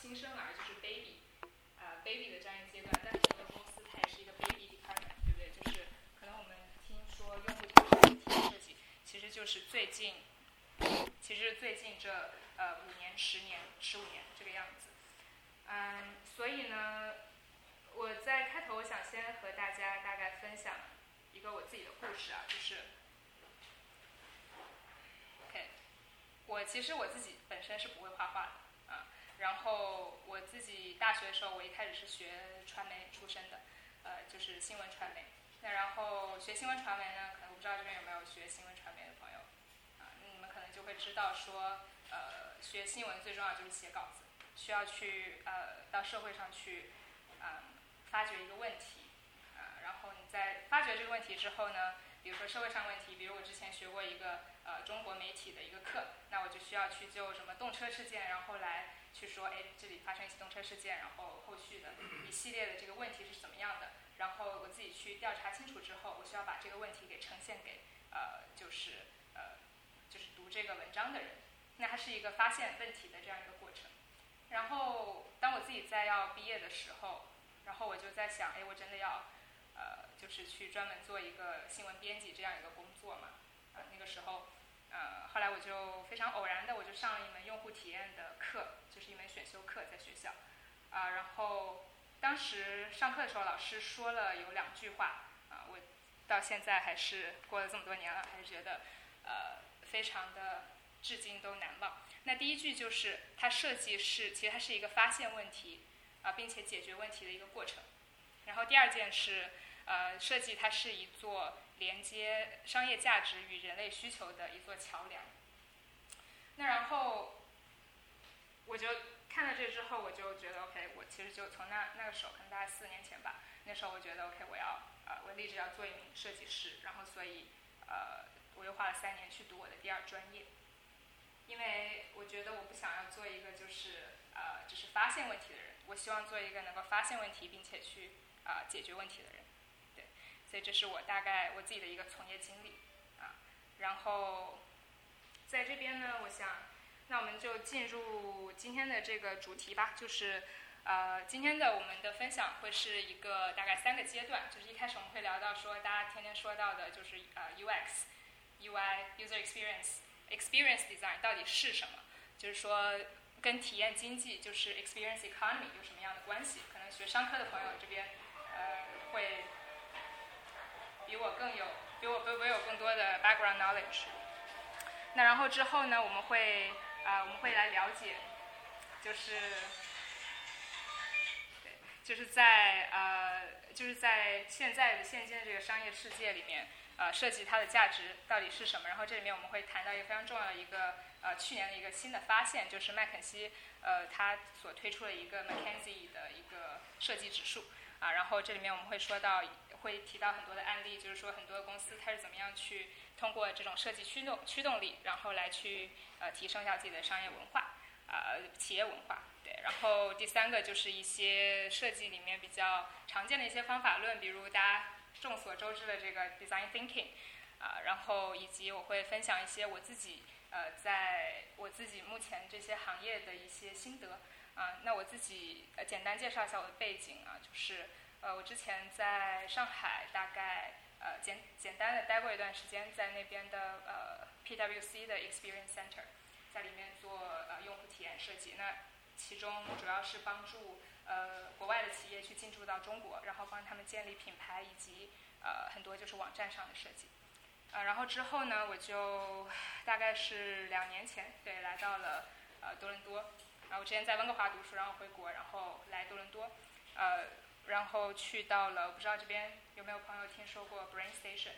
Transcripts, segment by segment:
新生儿，就是 baby，呃 baby 的这样一个阶段，但很多公司它也是一个 baby department，对不对？就是可能我们听说用户体验设计，其实就是最近，其实最近这呃五年、十年、十五年这个样子。嗯，所以呢，我在开头我想先和大家大概分享一个我自己的故事啊，就是，OK，我其实我自己本身是不会画画的。然后我自己大学的时候，我一开始是学传媒出身的，呃，就是新闻传媒。那然后学新闻传媒呢，可能我不知道这边有没有学新闻传媒的朋友，啊，你们可能就会知道说，呃，学新闻最重要就是写稿子，需要去呃到社会上去，啊，发掘一个问题，啊，然后你在发掘这个问题之后呢，比如说社会上问题，比如我之前学过一个呃中国媒体的一个课，那我就需要去就什么动车事件，然后来。去说，哎，这里发生一起动车事件，然后后续的一系列的这个问题是怎么样的？然后我自己去调查清楚之后，我需要把这个问题给呈现给，呃，就是呃，就是读这个文章的人。那它是一个发现问题的这样一个过程。然后当我自己在要毕业的时候，然后我就在想，哎，我真的要，呃，就是去专门做一个新闻编辑这样一个工作嘛？啊，那个时候。呃，后来我就非常偶然的，我就上了一门用户体验的课，就是一门选修课，在学校。啊，然后当时上课的时候，老师说了有两句话，啊，我到现在还是过了这么多年了，还是觉得呃非常的至今都难忘。那第一句就是，它设计是其实它是一个发现问题啊，并且解决问题的一个过程。然后第二件是，呃，设计它是一座。连接商业价值与人类需求的一座桥梁。那然后，我就看了这之后，我就觉得 OK，我其实就从那那个时候，可能大概四年前吧，那时候我觉得 OK，我要呃，我立志要做一名设计师。然后，所以呃，我又花了三年去读我的第二专业，因为我觉得我不想要做一个就是呃，只是发现问题的人，我希望做一个能够发现问题并且去啊解决问题的人。所以这是我大概我自己的一个从业经历，啊，然后在这边呢，我想，那我们就进入今天的这个主题吧，就是呃，今天的我们的分享会是一个大概三个阶段，就是一开始我们会聊到说大家天天说到的就是呃 UX、UI、User Experience、Experience Design 到底是什么，就是说跟体验经济就是 Experience Economy 有什么样的关系？可能学商科的朋友这边呃会。比我更有，比我比我有更多的 background knowledge。那然后之后呢，我们会啊，我们会来了解，就是，对，就是在呃，就是在现在的现今的这个商业世界里面，呃，设计它的价值到底是什么？然后这里面我们会谈到一个非常重要的一个呃，去年的一个新的发现，就是麦肯锡呃，它所推出的一个 McKinsey 的一个设计指数啊。然后这里面我们会说到。会提到很多的案例，就是说很多公司它是怎么样去通过这种设计驱动驱动力，然后来去呃提升一下自己的商业文化，呃企业文化。对，然后第三个就是一些设计里面比较常见的一些方法论，比如大家众所周知的这个 design thinking，啊，然后以及我会分享一些我自己呃在我自己目前这些行业的一些心得，啊，那我自己呃简单介绍一下我的背景啊，就是。呃，我之前在上海大概呃简简单的待过一段时间，在那边的呃 PWC 的 Experience Center，在里面做呃用户体验设计。那其中主要是帮助呃国外的企业去进驻到中国，然后帮他们建立品牌以及呃很多就是网站上的设计。呃，然后之后呢，我就大概是两年前对来到了呃多伦多。然后我之前在温哥华读书，然后回国，然后来多伦多，呃。然后去到了，我不知道这边有没有朋友听说过 Brain Station？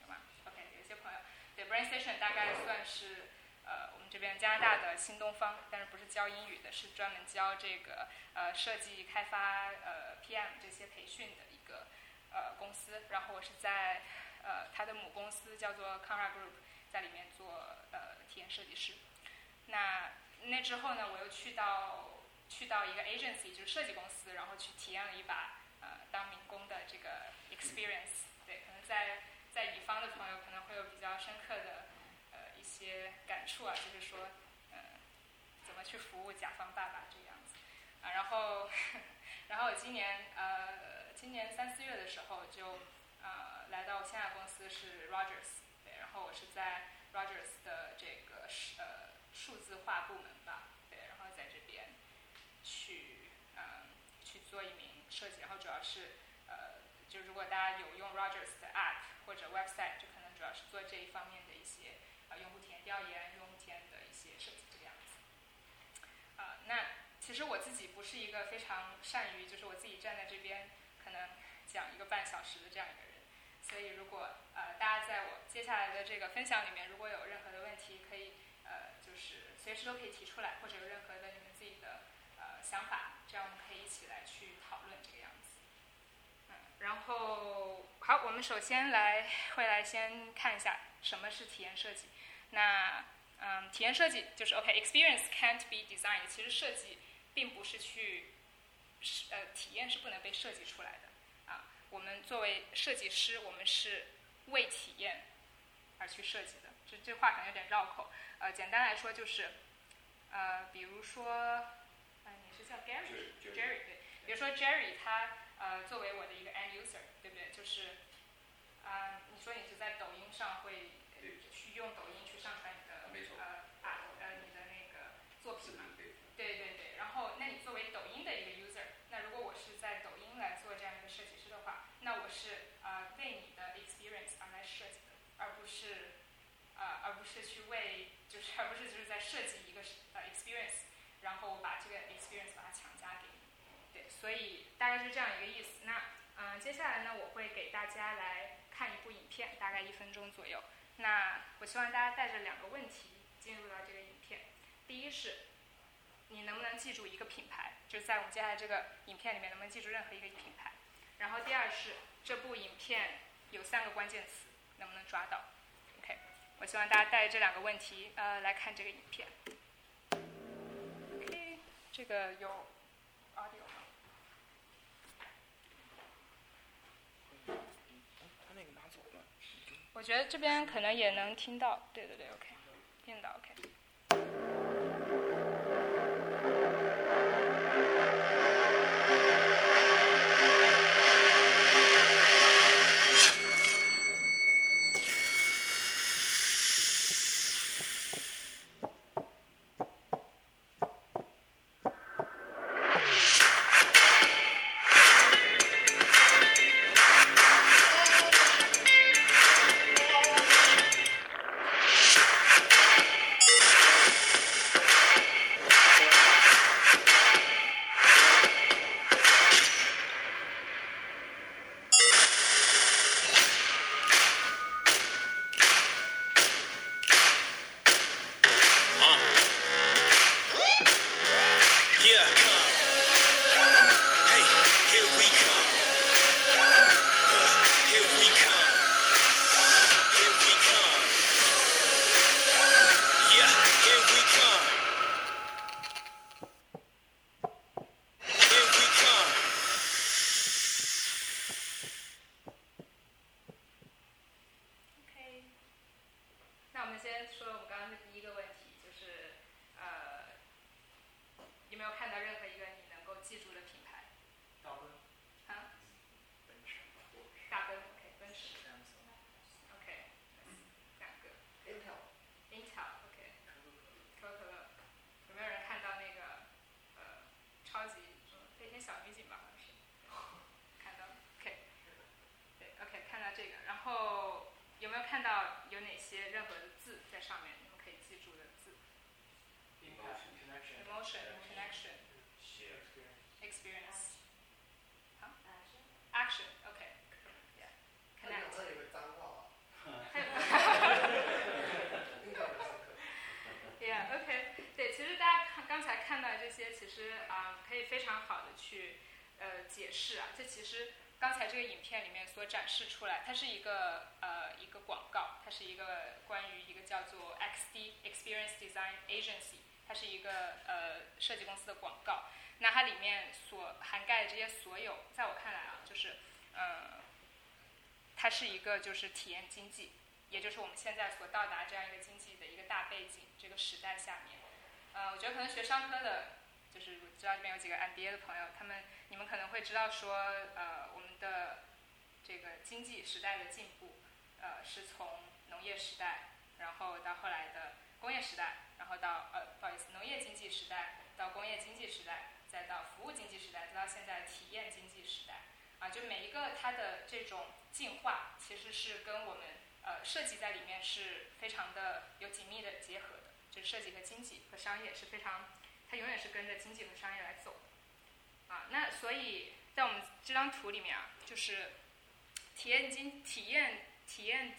有吗？OK，有些朋友对 Brain Station 大概算是呃我们这边加拿大的新东方，但是不是教英语的，是专门教这个呃设计开发呃 PM 这些培训的一个呃公司。然后我是在呃它的母公司叫做 Conra Group，在里面做呃体验设计师。那那之后呢，我又去到。去到一个 agency 就是设计公司，然后去体验了一把呃当民工的这个 experience。对，可能在在乙方的朋友可能会有比较深刻的呃一些感触啊，就是说呃怎么去服务甲方爸爸这样子啊。然后，然后我今年呃，今年三四月的时候就呃来到我现在公司是 Rogers，对，然后我是在 Rogers 的这个呃数字化部门吧，对，然后在这边去嗯去做一名设计，然后主要是呃就如果大家有用 Rogers 的 app 或者 website，就可能主要是做这一方面的一些呃用户体验调研、用户体验的一些设计这个样子。啊，那。其实我自己不是一个非常善于，就是我自己站在这边可能讲一个半小时的这样一个人，所以如果呃大家在我接下来的这个分享里面，如果有任何的问题，可以呃就是随时都可以提出来，或者有任何的你们自己的呃想法，这样我们可以一起来去讨。然后好，我们首先来会来先看一下什么是体验设计。那嗯，体验设计就是 OK，experience can't be designed，其实设计。并不是去是，呃，体验是不能被设计出来的，啊，我们作为设计师，我们是为体验而去设计的。这这话可能有点绕口，呃，简单来说就是，呃，比如说，呃，你是叫 Gary，Jerry 对，比如说 Jerry 他呃作为我的一个 end user，对不对？就是，啊，你说你是在抖音上会去用抖音去上传你的呃啊呃你的那个作品嘛？对对对。那你作为抖音的一个 user，那如果我是在抖音来做这样一个设计师的话，那我是呃为你的 experience 而来设计的，而不是呃而不是去为就是而不是就是在设计一个呃 experience，然后把这个 experience 把它强加给你。对，所以大概是这样一个意思。那嗯，接下来呢，我会给大家来看一部影片，大概一分钟左右。那我希望大家带着两个问题进入到这个影片。第一是。你能不能记住一个品牌？就是在我们接下来这个影片里面，能不能记住任何一个品牌？然后第二是这部影片有三个关键词，能不能抓到？OK，我希望大家带着这两个问题呃来看这个影片。OK，这个有 audio 吗？他那个拿走了。我觉得这边可能也能听到，对对对，OK，听到 OK。是啊，这其实刚才这个影片里面所展示出来，它是一个呃一个广告，它是一个关于一个叫做 XD Experience Design Agency，它是一个呃设计公司的广告。那它里面所涵盖的这些所有，在我看来啊，就是呃，它是一个就是体验经济，也就是我们现在所到达这样一个经济的一个大背景这个时代下面，呃，我觉得可能学商科的。就是我知道这边有几个 MBA 的朋友，他们你们可能会知道说，呃，我们的这个经济时代的进步，呃，是从农业时代，然后到后来的工业时代，然后到呃，不好意思，农业经济时代到工业经济时代，再到服务经济时代，再到现在体验经济时代，啊，就每一个它的这种进化，其实是跟我们呃设计在里面是非常的有紧密的结合的。就是设计和经济和商业是非常，它永远是跟着经济和商业来走，啊，那所以在我们这张图里面啊，就是体验经体验体验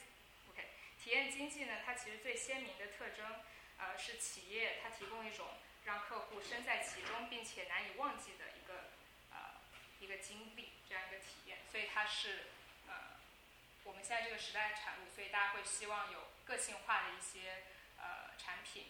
，OK，体验经济呢，它其实最鲜明的特征，呃，是企业它提供一种让客户身在其中并且难以忘记的一个呃一个经历这样一个体验，所以它是呃我们现在这个时代的产物，所以大家会希望有个性化的一些。呃，产品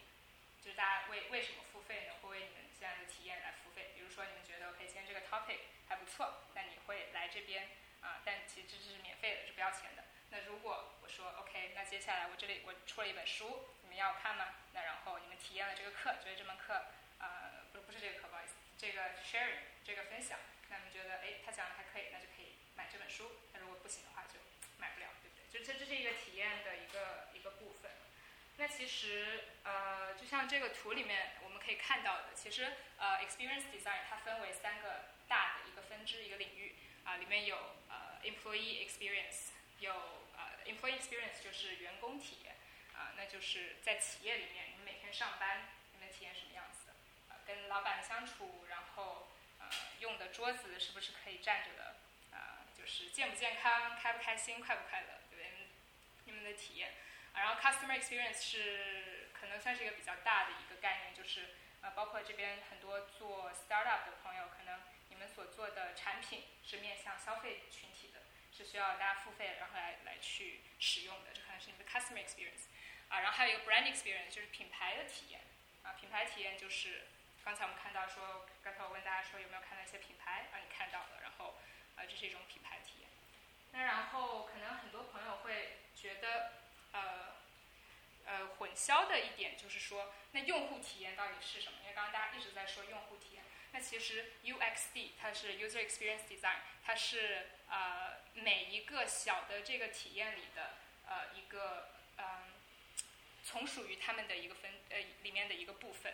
就是大家为为什么付费呢？会为你们现在的体验来付费。比如说，你们觉得 OK，今天这个 topic 还不错，那你会来这边啊？但其实这是免费的，是不要钱的。那如果我说 OK，那接下来我这里我出了一本书，你们要看吗？那然后你们体验了这个课，觉得这门课呃不不是这个课，不好意思，这个 sharing 这个分享，那你们觉得哎他讲的还可以，那就可以买这本书。那如果不行的话，就买不了，对不对？就这这是一个体验的一个。那其实，呃，就像这个图里面我们可以看到的，其实，呃，experience design 它分为三个大的一个分支一个领域，啊，里面有呃 employee experience，有呃 employee experience 就是员工体验，啊，那就是在企业里面你们每天上班你们体验什么样子的，啊，跟老板相处，然后呃用的桌子是不是可以站着的，啊，就是健不健康，开不开心，快不快乐，对不对？你们的体验。然后 customer experience 是可能算是一个比较大的一个概念，就是呃，包括这边很多做 startup 的朋友，可能你们所做的产品是面向消费群体的，是需要大家付费然后来来去使用的，这可能是你的 customer experience。啊，然后还有一个 brand experience，就是品牌的体验。啊，品牌体验就是刚才我们看到说，刚才我问大家说有没有看到一些品牌，啊，你看到了，然后啊，这是一种品牌体验。那然后可能很多朋友会觉得。呃，呃，混淆的一点就是说，那用户体验到底是什么？因为刚刚大家一直在说用户体验，那其实 UXD 它是 User Experience Design，它是呃每一个小的这个体验里的呃一个嗯，从属于他们的一个分呃里面的一个部分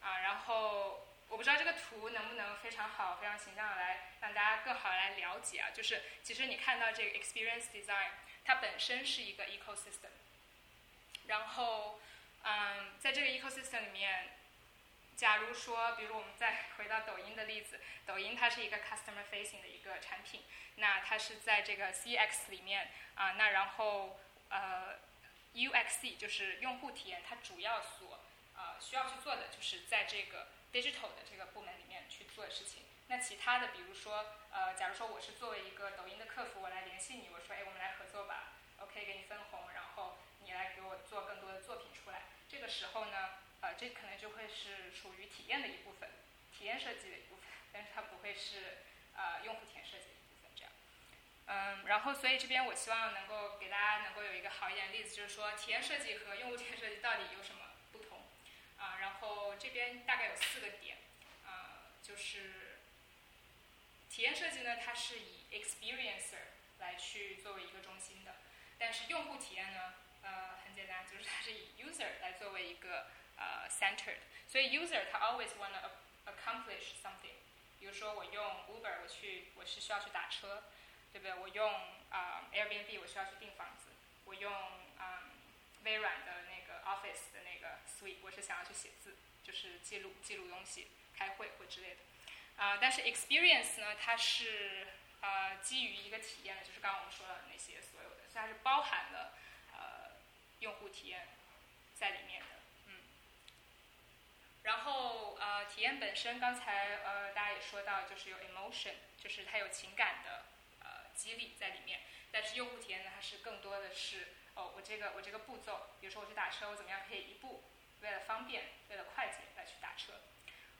啊。然后我不知道这个图能不能非常好、非常形象的来让大家更好来了解啊。就是其实你看到这个 Experience Design。它本身是一个 ecosystem，然后，嗯，在这个 ecosystem 里面，假如说，比如我们再回到抖音的例子，抖音它是一个 customer facing 的一个产品，那它是在这个 CX 里面啊，那然后呃，UXC 就是用户体验，它主要所呃需要去做的就是在这个 digital 的这个部门里面去做事情。那其他的，比如说，呃，假如说我是作为一个抖音的客服，我来联系你，我说，哎，我们来合作吧，OK，给你分红，然后你来给我做更多的作品出来。这个时候呢，呃，这可能就会是属于体验的一部分，体验设计的一部分，但是它不会是呃用户体验设计的一部分。这样，嗯，然后所以这边我希望能够给大家能够有一个好一点的例子，就是说体验设计和用户体验设计到底有什么不同？啊，然后这边大概有四个点，呃，就是。体验设计呢，它是以 experiencer 来去作为一个中心的，但是用户体验呢，呃，很简单，就是它是以 user 来作为一个呃 centered，所以 user 他 always wanna accomplish something。比如说我用 Uber 我去我是需要去打车，对不对？我用啊 Airbnb 我需要去订房子，我用啊微软的那个 Office 的那个 Suite 我是想要去写字，就是记录记录东西、开会或之类的。啊，但是 experience 呢，它是呃基于一个体验的，就是刚刚我们说的那些所有的，所以它是包含了呃用户体验在里面的，嗯。然后呃体验本身，刚才呃大家也说到，就是有 emotion，就是它有情感的呃激励在里面。但是用户体验呢，它是更多的是哦，我这个我这个步骤，比如说我去打车，我怎么样可以一步为了方便，为了快捷来去打车。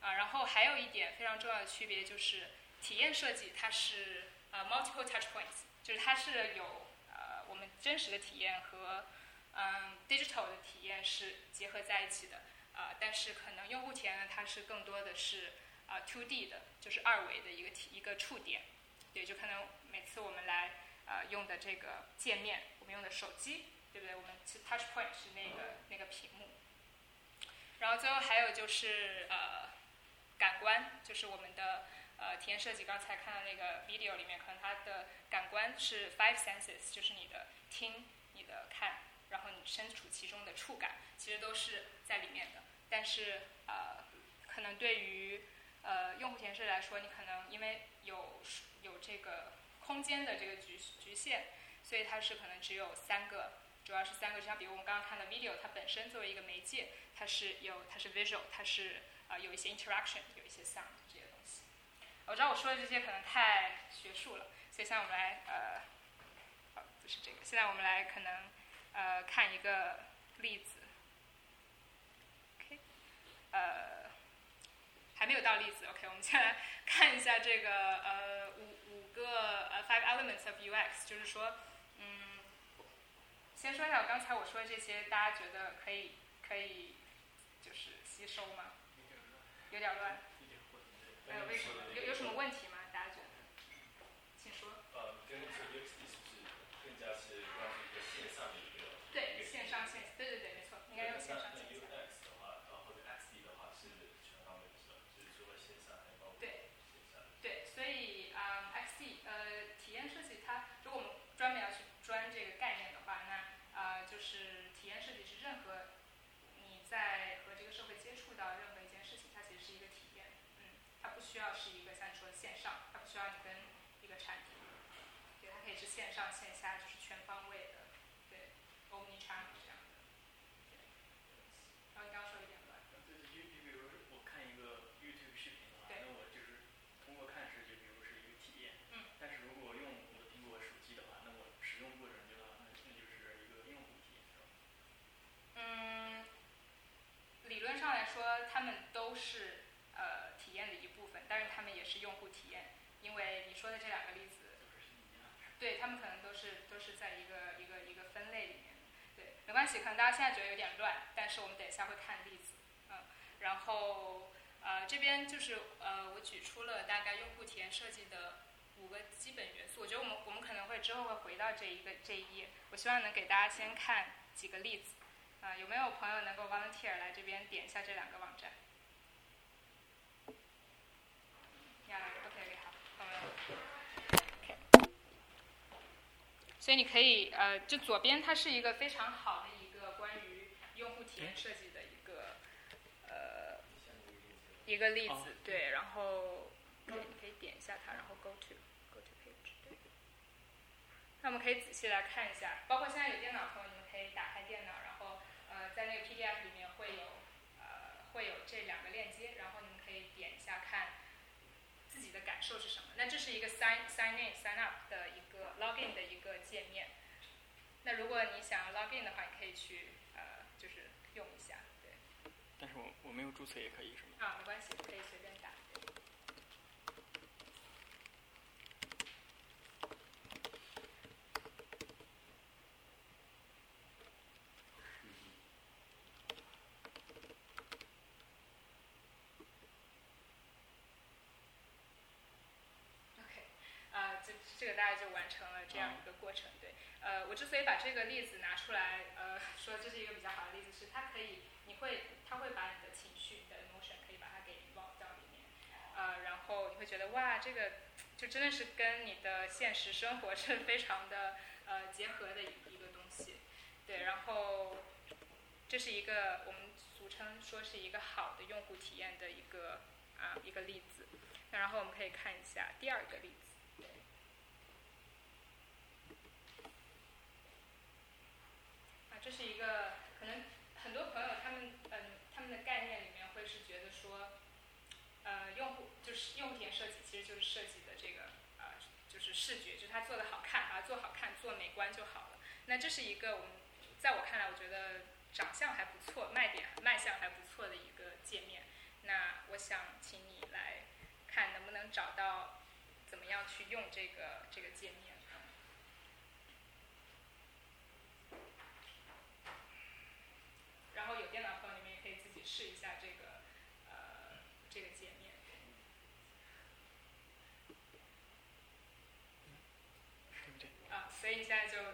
啊，然后还有一点非常重要的区别就是，体验设计它是呃 multiple touch points，就是它是有呃我们真实的体验和嗯 digital 的体验是结合在一起的，啊，但是可能用户体验呢，它是更多的是啊 two D 的，就是二维的一个体一个触点，对，就可能每次我们来呃用的这个界面，我们用的手机，对不对？我们 touch point 是那个那个屏幕。然后最后还有就是呃感官，就是我们的呃体验设计，刚才看到那个 video 里面，可能它的感官是 five senses，就是你的听、你的看，然后你身处其中的触感，其实都是在里面的。但是呃，可能对于呃用户体验设计来说，你可能因为有有这个空间的这个局局限，所以它是可能只有三个，主要是三个，就像比如我们刚刚看的 video，它本身作为一个媒介，它是有它是 visual，它是呃有一些 interaction，有一些 sound 这些东西。我知道我说的这些可能太学术了，所以现在我们来呃，哦不是这个，现在我们来可能呃看一个例子。OK，呃，还没有到例子。OK，我们先来 看一下这个呃五五个呃 five elements of UX，就是说，嗯，先说一下我刚才我说的这些，大家觉得可以可以就是吸收吗？有点乱。呃，为什么？有有什么问题吗？大家觉得？请说。呃，跟这 UX 是不是更加是关于一个线上的一个？对，线上线，对对对，没错，应该用线上那线下。UX 的话，呃，或者 XD 的话是全方位的，是吧？就是除了线上，还包括对线下。对，所以啊、XD 呃，体验设计它，如果我们专门要去专这个概念的话，那呃，就是体验设计是任何你在和这个社会接触到任何一件事情，它其实是一个体验，嗯，它不需要是一个像你说的线上，它不需要你跟一个产品，对，它可以是线上线下，就是全方位的，对，omni channel 这样的，对。然后你刚刚说一点乱。对，就就比如我看一个 YouTube 视频的话，那我就是通过看视就比如是一个体验。嗯。但是如果用我的苹果手机的话，那我使用过程的话，那那就是一个用户体验，是吧？嗯，理论上来说，他们都是呃体验的一部分，但是他们也是用户体验，因为你说的这两个例子，对他们可能都是都是在一个一个一个分类里面。对，没关系，可能大家现在觉得有点乱，但是我们等一下会看例子，嗯，然后呃这边就是呃我举出了大概用户体验设计的五个基本元素，我觉得我们我们可能会之后会回到这一个这一页，我希望能给大家先看几个例子。啊、有没有朋友能够 volunteer 来这边点一下这两个网站？呀，OK，好，朋友。OK。所以你可以呃，就左边它是一个非常好的一个关于用户体验设计的一个呃一个例子哦，对，然后可以你可以点一下它，然后 go to go to page，对。那我们可以仔细来看一下，包括现在有电脑朋友，你们可以打开电脑，然后呃在那个 PDF 里面会有呃会有这两个链接，然后你们可以点一下看自己的感受是什么。那这是一个 sign sign in sign up 的一个 login 的一个界面。那如果你想要 login 的话，你可以去呃就是用一下，对。但是我我没有注册也可以，是吗？啊，没关系，可以随便打。对 OK，呃，这这个大概就完成了这样一个过程。对，呃，我之所以把这个例子拿出来，呃，说这是一个比较好的例子，是它可以，你会，它会把你的情绪、你的 emotion 可以把它给包到里面，呃，然后你会觉得哇，这个就真的是跟你的现实生活是非常的呃结合的一一个东西。对，然后这是一个我们俗称说是一个好的用户体验的一个啊、一个例子。那然后我们可以看一下第二个例子。对啊，这是一个可能很多朋友他们嗯他们的概念里面会是觉得说，呃用户就是用户体验设计其实就是设计的这个呃就是视觉，就是它做的好看，啊做好看，做美观就好了。那这是一个我们在我看来，我觉得长相还不错，卖点卖相还不错的一个界面。那我想请你来看能不能找到怎么样去用这个这个界面。然后有电脑课，你们也可以自己试一下这个呃这个界面。啊，所以现在就。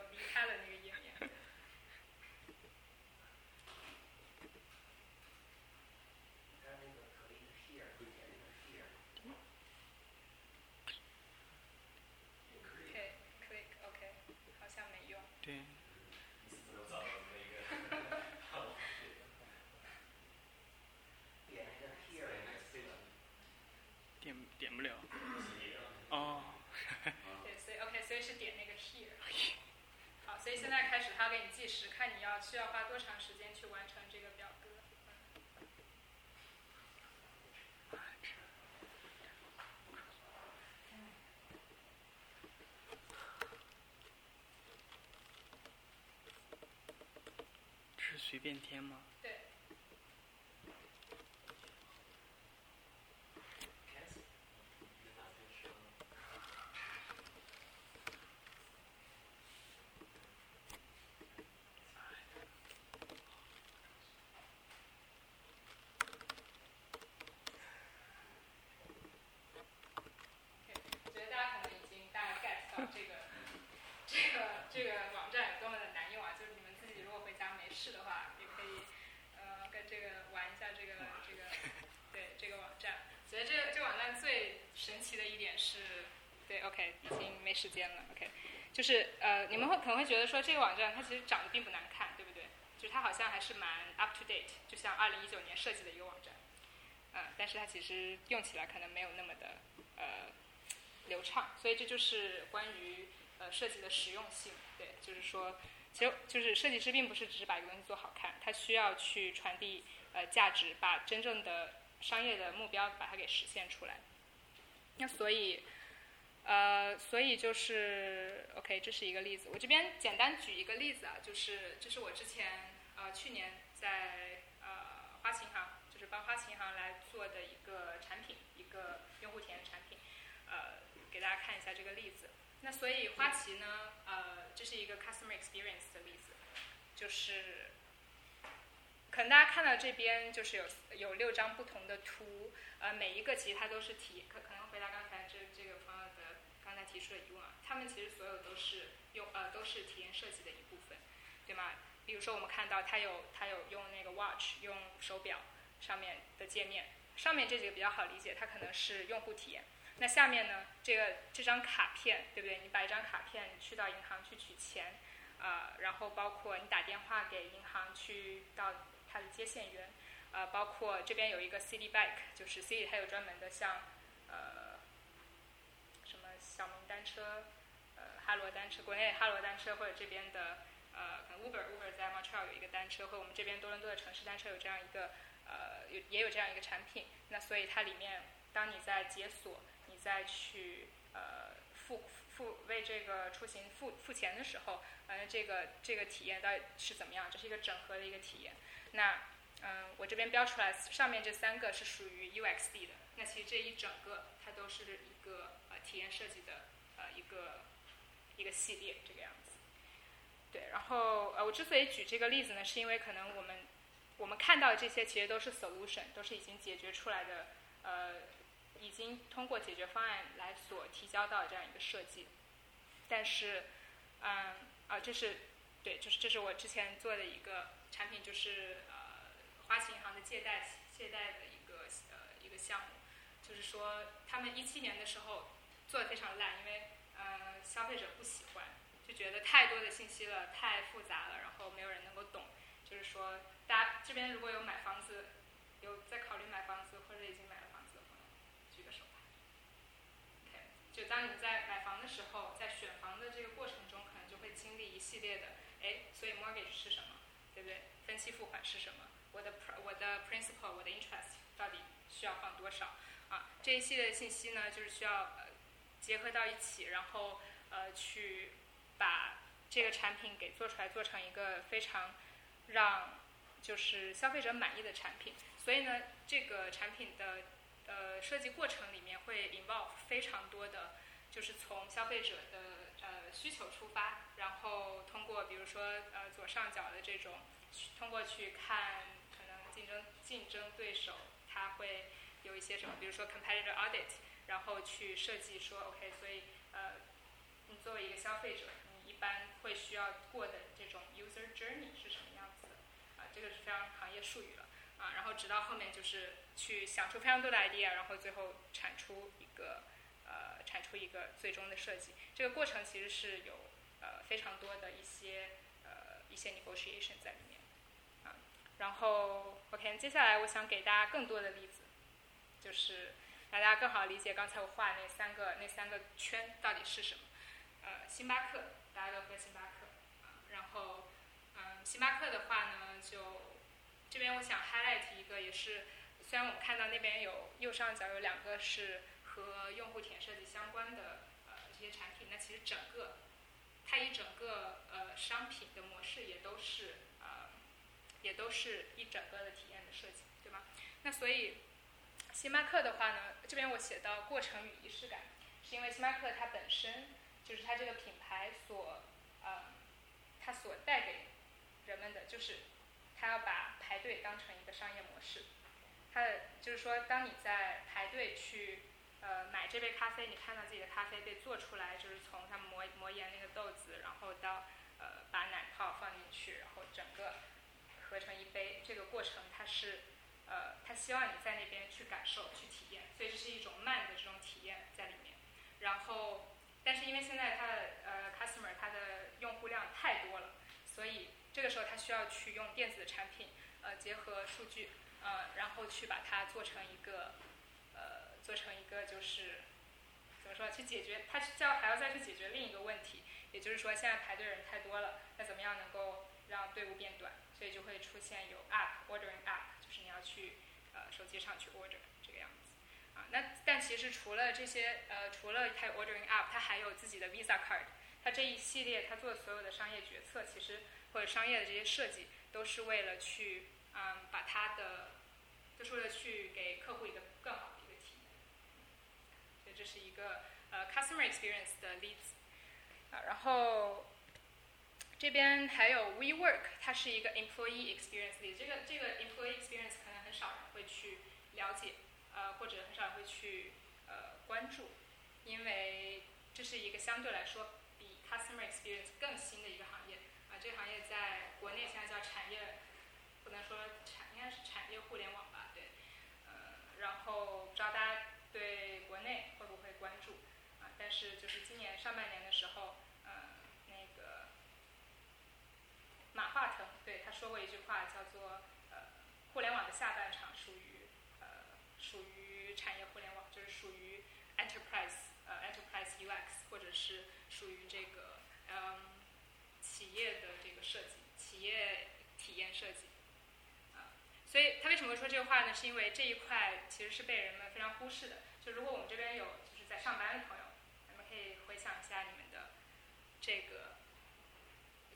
所以现在开始，他给你计时，看你要需要花多长时间去完成这个表格。是随便填吗？对，cancel，一打开是我觉得大家可能已经大概 get 到这个这个这个网站有多么的难用啊！就是你们自己如果回家没事的话，也可以呃跟这个玩一下这个这个对这个网站。觉得这个这个网站最神奇的一点是，对，OK，已经没时间了，OK，就是呃你们会可能会觉得说这个网站它其实长得并不难看，对不对？就是它好像还是蛮 up to date，就像二零一九年设计的一个网站，嗯、但是它其实用起来可能没有那么的呃流畅，所以这就是关于呃设计的实用性。对，就是说，其实就是设计师并不是只是把一个东西做好看，他需要去传递呃价值，把真正的商业的目标把它给实现出来。那所以，呃，所以就是 OK，这是一个例子。我这边简单举一个例子啊，就是这是我之前呃去年在呃花旗银行，就是帮花旗银行来做的一个产品，一个用户体验产品，呃，给大家看一下这个例子。那所以花旗呢，呃，这是一个 customer experience 的例子，就是可能大家看到这边就是有有六张不同的图，呃，每一个其实它都是体可可能回答刚才这这个提出的疑问啊，他们其实所有都是用呃都是体验设计的一部分，对吗？比如说我们看到它有它有用那个 watch 用手表上面的界面，上面这几个比较好理解，它可能是用户体验。那下面呢，这个这张卡片，对不对？你把一张卡片去到银行去取钱，呃，然后包括你打电话给银行去到它的接线员，呃，包括这边有一个 City Bike，就是 City 它有专门的像呃什么小明单车，呃哈罗单车，国内哈罗单车或者这边的呃可能 Uber Uber 在 Montreal 有一个单车，和我们这边多伦多的城市单车有这样一个呃有也有这样一个产品，那所以它里面当你在解锁，你再去呃付付为这个出行付付钱的时候，呃这个这个体验到底是怎么样？这是一个整合的一个体验。那嗯，我这边标出来上面这三个是属于 UXD 的，那其实这一整个它都是一个呃体验设计的呃一个一个系列这个样子。对，然后呃我之所以举这个例子呢，是因为可能我们我们看到的这些其实都是 solution，都是已经解决出来的呃已经通过解决方案来所提交到这样一个设计，但是嗯啊这是对，就是这是我之前做的一个产品，就是呃花旗银行的借贷借贷的一个呃一个项目，就是说他们一七年的时候做的非常烂，因为呃消费者不喜欢，就觉得太多的信息了，太复杂了，然后没有人能够懂。就是说，大家这边如果有买房子，有在考虑买房子或者已经买了房子的朋友，举个手吧。OK，就当你在买房的时候，在选房的这个过程中，可能就会经历一系列的，哎，所以 mortgage 是什么，对不对？分期付款是什么？我的 pr 我的 principal 我的 interest 到底需要放多少？啊，这一系列的信息呢，就是需要结合到一起，然后呃去把这个产品给做出来，做成一个非常让就是消费者满意的产品。所以呢，这个产品的呃设计过程里面会 involve 非常多的，就是从消费者的呃需求出发，然后通过比如说呃左上角的这种，通过去看可能竞争竞争对手，他会有一些什么，比如说 competitor audit，然后去设计说 OK，所以呃你作为一个消费者，你一般会需要过的这种 user journey 是什么样子的啊，这个是非常行业术语了啊。然后直到后面就是去想出非常多的 idea，然后最后产出一个呃产出一个最终的设计。这个过程其实是有呃非常多的一些呃一些 negotiation 在里面啊。然后 OK，接下来我想给大家更多的例子，就是大家更好理解刚才我画那三个那三个圈到底是什么。呃，星巴克，大家都喝星巴克啊。然后，嗯，星巴克的话呢，就这边我想 highlight 一个，也是虽然我们看到那边有右上角有两个是和用户体验设计相关的呃这些产品，那其实整个它一整个呃商品的模式也都是呃也都是一整个的体验的设计，对吧？那所以星巴克的话呢，这边我写到过程与仪式感，是因为星巴克它本身。就是它这个品牌所，呃，它所带给人们的，就是它要把排队当成一个商业模式。它的就是说，当你在排队去，呃，买这杯咖啡，你看到自己的咖啡被做出来，就是从它磨磨研那个豆子，然后到呃把奶泡放进去，然后整个合成一杯，这个过程它是，呃，他希望你在那边去感受、去体验，所以这是一种慢的这种体验在里面，然后。但是因为现在它的呃 customer 它的用户量太多了，所以这个时候他需要去用电子的产品，呃结合数据，呃然后去把它做成一个，呃做成一个就是怎么说去解决它要还要再去解决另一个问题，也就是说现在排队人太多了，那怎么样能够让队伍变短？所以就会出现有 app ordering app，去呃手机上去 order 这个样子啊。那但其实除了这些，呃，除了它 ordering app，它还有自己的 Visa card。它这一系列它做的所有的商业决策，其实或者商业的这些设计，都是为了去，嗯，把它的，就是为了去给客户一个更好的一个体验。所以这是一个呃 customer experience 的例子。啊，然后这边还有 WeWork，它是一个 employee experience。这个这个 employee experience 可能很少人会去了解。呃，或者很少人会去呃关注，因为这是一个相对来说比 customer experience 更新的一个行业啊。这个行业在国内现在叫产业，不能说产，应该是产业互联网吧？对，呃，然后不知道大家对国内会不会关注啊？但是就是今年上半年的时候，呃，那个马化腾对他说过一句话，叫做呃，互联网的下半场属于呃。属于产业互联网，就是属于 enterprise，呃，enterprise UX，或者是属于这个嗯企业的这个设计，企业体验设计，啊，所以他为什么会说这个话呢？是因为这一块其实是被人们非常忽视的。就如果我们这边有就是在上班的朋友，你们可以回想一下你们的这个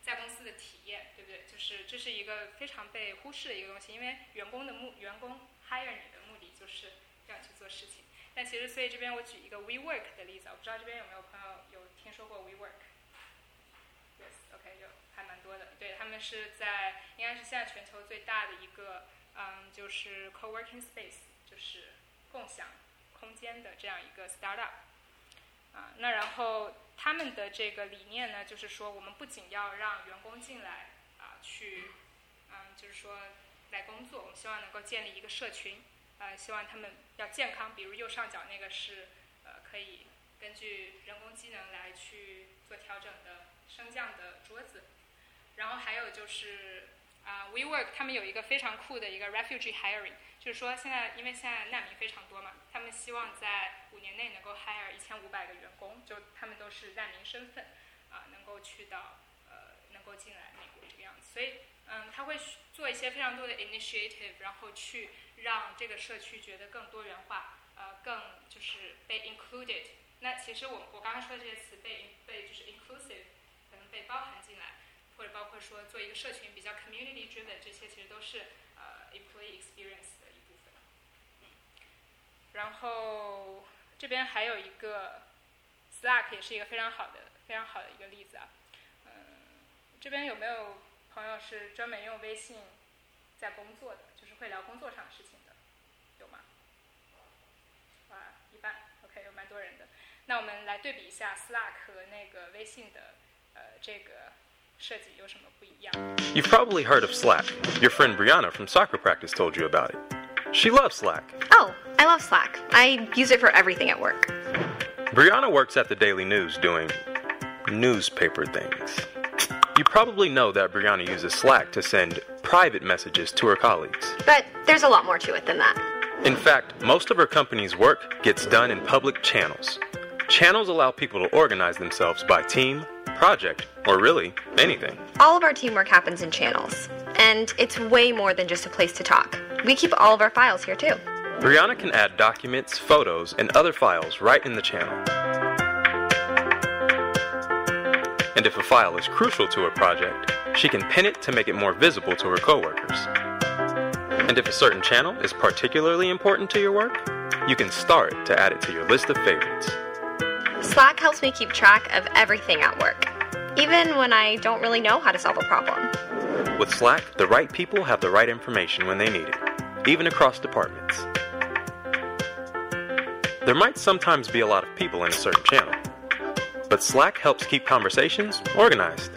在公司的体验，对不对？就是这是一个非常被忽视的一个东西，因为员工的目员工 hire 你的目的。就是要去做事情，但其实，所以这边我举一个 WeWork 的例子，我不知道这边有没有朋友有听说过 WeWork？Yes，OK，有还蛮多的。对他们是在应该是现在全球最大的一个，嗯，就是 co-working space，就是共享空间的这样一个 startup。啊，那然后他们的这个理念呢，就是说我们不仅要让员工进来啊去，嗯，就是说来工作，我们希望能够建立一个社群。呃，希望他们要健康，比如右上角那个是，呃，可以根据人工机能来去做调整的升降的桌子。然后还有就是啊，WeWork 他们有一个非常酷的一个 refugee hiring，就是说现在因为现在难民非常多嘛，他们希望在五年内能够 hire 一千五百个员工，就他们都是难民身份，啊，能够去到呃，能够进来美国这个样子。所以嗯，他会做一些非常多的 initiative，然后去。让这个社区觉得更多元化，呃，更就是被 included。那其实我我刚刚说的这些词被被就是 inclusive，可能被包含进来，或者包括说做一个社群比较 community driven，这些其实都是呃 employee experience。然后这边还有一个 Slack 也是一个非常好的非常好的一个例子啊。嗯，这边有没有朋友是专门用微信在工作的？会聊工作上的事情的，有吗？啊，一半，OK，有蛮多人的。那我们来对比一下 Slack 和那个微信的呃这个设计有什么不一样。You've probably heard of Slack. Your friend Brianna from soccer practice told you about it. She loves Slack. Oh, I love Slack. I use it for everything at work. Brianna works at the Daily News doing newspaper things. You probably know that Brianna uses Slack to send private messages to her colleagues. But there's a lot more to it than that. In fact, most of her company's work gets done in public channels. Channels allow people to organize themselves by team, project, or really anything. All of our teamwork happens in channels. And it's way more than just a place to talk. We keep all of our files here too. Brianna can add documents, photos, and other files right in the channel. And if a file is crucial to a project, she can pin it to make it more visible to her coworkers. And if a certain channel is particularly important to your work, you can star it to add it to your list of favorites. Slack helps me keep track of everything at work, even when I don't really know how to solve a problem. With Slack, the right people have the right information when they need it, even across departments. There might sometimes be a lot of people in a certain channel, but Slack helps keep conversations organized.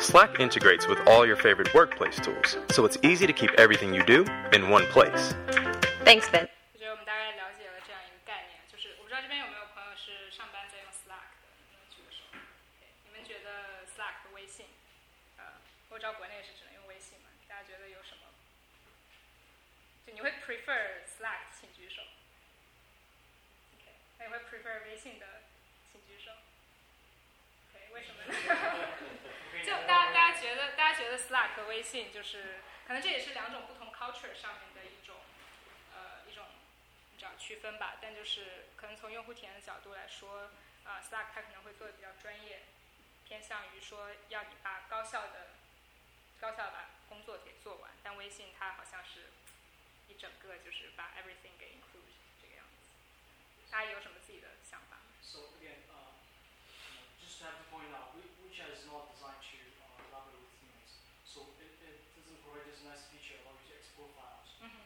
Slack integrates with all your favorite workplace tools, so it's easy to keep everything you do in one place. Thanks, Vin. 只能用微信嘛，大家觉得有什么？就你会 prefer Slack，请举手。OK，那你会 prefer 微信的，请举手。OK，为什么呢？就大家大家觉得，大家觉得 Slack 和微信就是，可能这也是两种不同 culture 上面的一种，呃，一种你知道区分吧。但就是可能从用户体验的角度来说，啊、s l a c k 它可能会做的比较专业，偏向于说要你把高效的、高效地把工作给做完。但微信它好像是一整个就是把 everything 给 include 这个样子。大家有什么自己的想法？So again, uh, just to have to point out, we- WeChat is not designed to uh, collaborate with teammates. So it, it doesn't provide this nice feature allow you to export files. 嗯哼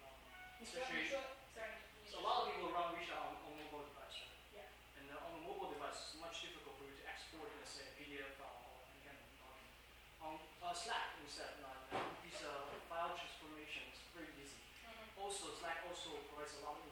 ，Um, 你说你说 Also, Slack also provides a lot of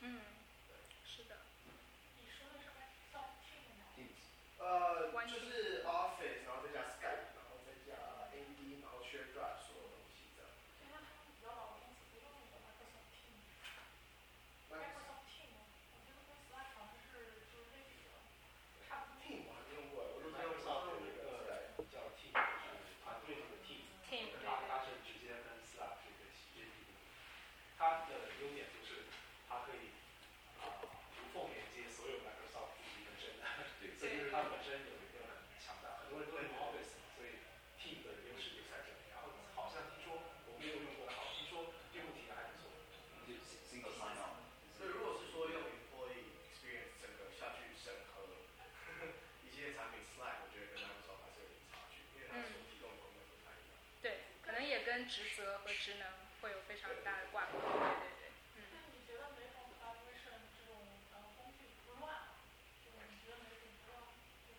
这些东西。嗯，是的，你说的是 Microsoft Teams 吗？呃，完全就是 Office，然后再加 Skype，然后再加 AD，然后 Share Drive 所有东西这样。因为他们比较老的公司不用那个 Microsoft Teams。那 Microsoft Teams，我觉得跟 Slack 好像是就是类比的，差不多。Team 我还没用过，我都是用 Microsoft 有一个叫 Team，就是团队这个 Team，Team，对它它是直接跟 Slack 这个接地的。它的优点就是它可以啊、无缝连接所有 Microsoft 自己本身的，对，这就是它本身有一个很强大，很多人都用 Office 嘛，所以 Team 的优势就在这里。然后好像听说我没有用过，好听说用户体验还不错。single sign on。所以如果是说用 Employee Experience 整个下去审核一些产品，Slack 我觉得跟 Microsoft 还是有点差距，因为它所提供的功能不太一样。对，可能也职责和职能会有非常大的挂钩。对对对，嗯。那你觉得每种 collaboration 这种呃工具不乱吗？就是你觉得哪种不乱？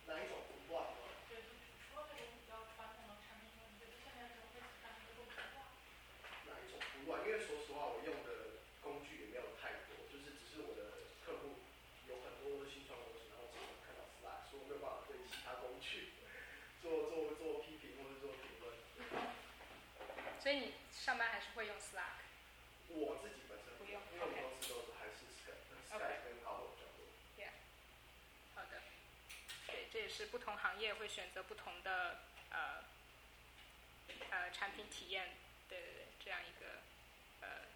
哪一种不乱呢？对，就除了那种比较传统的产品以外，你觉得现在整个产品都不乱？哪一种不乱？因为说实话，我用的工具也没有太多，就是只是我的客户有很多都是新创公司，然后经常看到 Slack，所以我没有办法对其他工具做做做批评或者做评论。所以你上班还是会用 Slack。我自己本身不用因为我们公司都是还是 Skype、Skype 跟 Outlook 比较多。好的，对，这也是不同行业会选择不同的呃呃产品体验，对对对，这样一个呃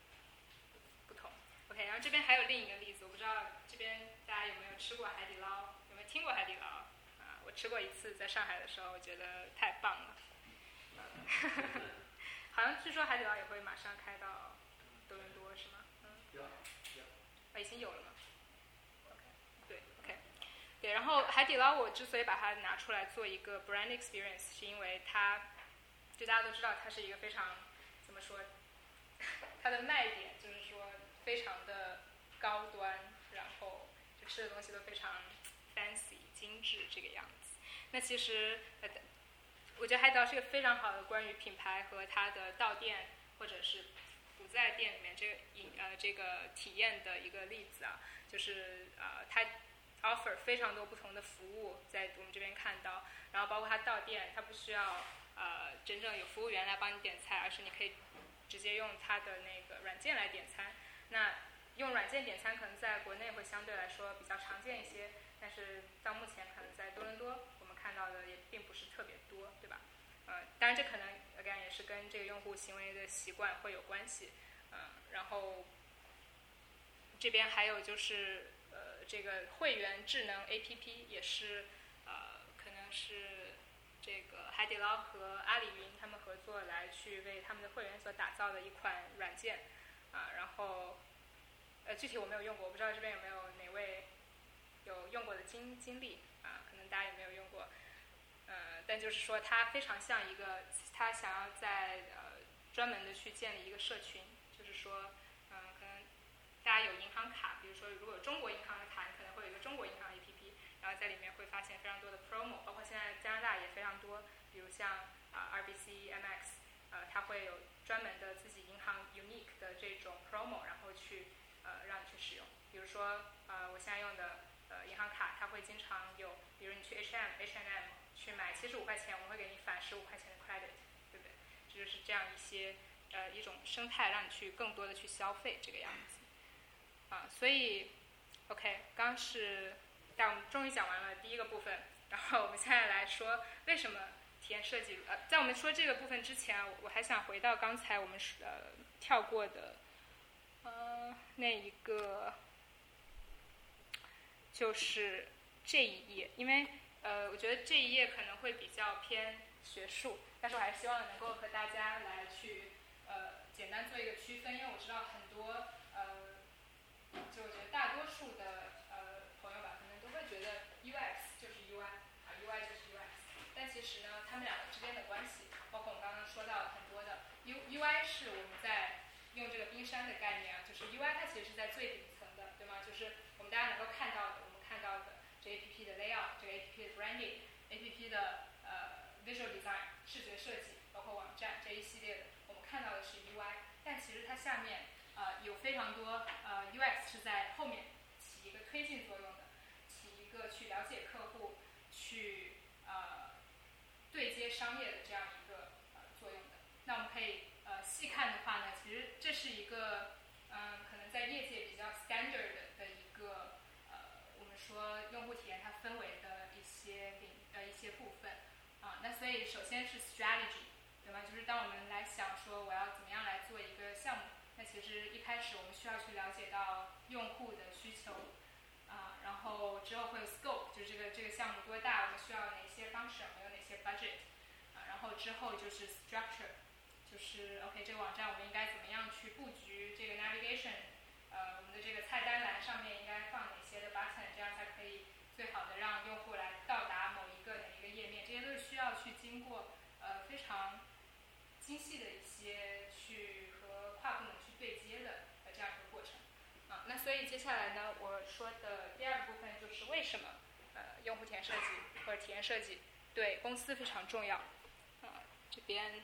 不同。OK，然后这边还有另一个例子，我不知道这边大家有没有吃过海底捞，有没有听过海底捞啊？我吃过一次，在上海的时候，我觉得太棒了。好像据说海底捞也会马上开到多伦多，是吗？嗯。有有啊，已经有了吗？OK，对，OK，对。然后海底捞，我之所以把它拿出来做一个 brand experience，是因为它，就大家都知道，它是一个非常怎么说，它的卖点就是说非常的高端，然后就吃的东西都非常 fancy 精致这个样子。那其实，呃，我觉得海底捞是一个非常好的关于品牌和它的到店或者是不在店里面这个饮呃这个体验的一个例子啊，就是呃它 offer 非常多不同的服务在我们这边看到，然后包括它到店，它不需要呃真正有服务员来帮你点菜，而是你可以直接用它的那个软件来点餐。那用软件点餐可能在国内会相对来说比较常见一些，但是到目前可能在多伦多到的也并不是特别多，对吧？呃，当然这可能 again 也是跟这个用户行为的习惯会有关系，呃、然后这边还有就是呃这个会员智能 APP 也是呃可能是这个海底捞和阿里云他们合作来去为他们的会员所打造的一款软件啊、然后呃具体我没有用过，我不知道这边有没有哪位有用过的经经历啊、可能大家也没有用过。但就是说，它非常像一个，他想要在呃专门的去建立一个社群，就是说，嗯、可能大家有银行卡，比如说如果中国银行的卡，你可能会有一个中国银行 APP，然后在里面会发现非常多的 promo，包括现在加拿大也非常多，比如像啊、RBC、MX，呃，它会有专门的自己银行 unique 的这种 promo，然后去呃让你去使用，比如说呃我现在用的呃银行卡，它会经常有，比如你去 H&M、H&M 去买七十五块钱，我会给你返十五块钱的 credit，对不对？这就是这样一些呃一种生态，让你去更多的去消费这个样子。啊，所以 OK，刚是，但我们终于讲完了第一个部分，然后我们现在来说为什么体验设计。呃，在我们说这个部分之前，我还想回到刚才我们呃跳过的，呃那一个。就是这一页，因为呃，我觉得这一页可能会比较偏学术，但是我还是希望能够和大家来去呃简单做一个区分，因为我知道很多呃，就我觉得大多数的呃朋友吧，可能都会觉得 UX 就是 UI 啊，UI 就是 UX，但其实呢，他们两个之间的关系，包括我们刚刚说到很多的 U UI 是我们在用这个冰山的概念啊，就是 UI 它其实是在最顶层的，对吗？就是我们大家能够看到的。到的这 A P P 的 layout，这个 A P P 的 branding，A P P 的呃 visual design 视觉设计，包括网站这一系列的，我们看到的是 U I，但其实它下面呃有非常多呃 U X 是在后面起一个推进作用的，起一个去了解客户，去呃对接商业的这样一个呃作用的。那我们可以呃细看的话呢，其实这是一个嗯可能在业界比较 standard 的一个呃我们。说用户体验它分为些部分啊，那所以首先是 strategy，对吗？就是当我们来想说我要怎么样来做一个项目，那其实一开始我们需要去了解到用户的需求啊，然后之后会有 scope，就是这个这个项目多大，我们需要哪些 function，有哪些 budget 啊，然后之后就是 structure，就是 OK 这个网站我们应该怎么样去布局这个 navigation。呃，我们的这个菜单栏上面应该放哪些的 button，这样才可以最好的让用户来到达某一个哪一个页面，这些都是需要去经过呃非常精细的一些去和跨部门去对接的呃这样一个过程。啊，那所以接下来呢，我说的第二个部分就是为什么呃用户体验设计或者体验设计对公司非常重要。啊，这边。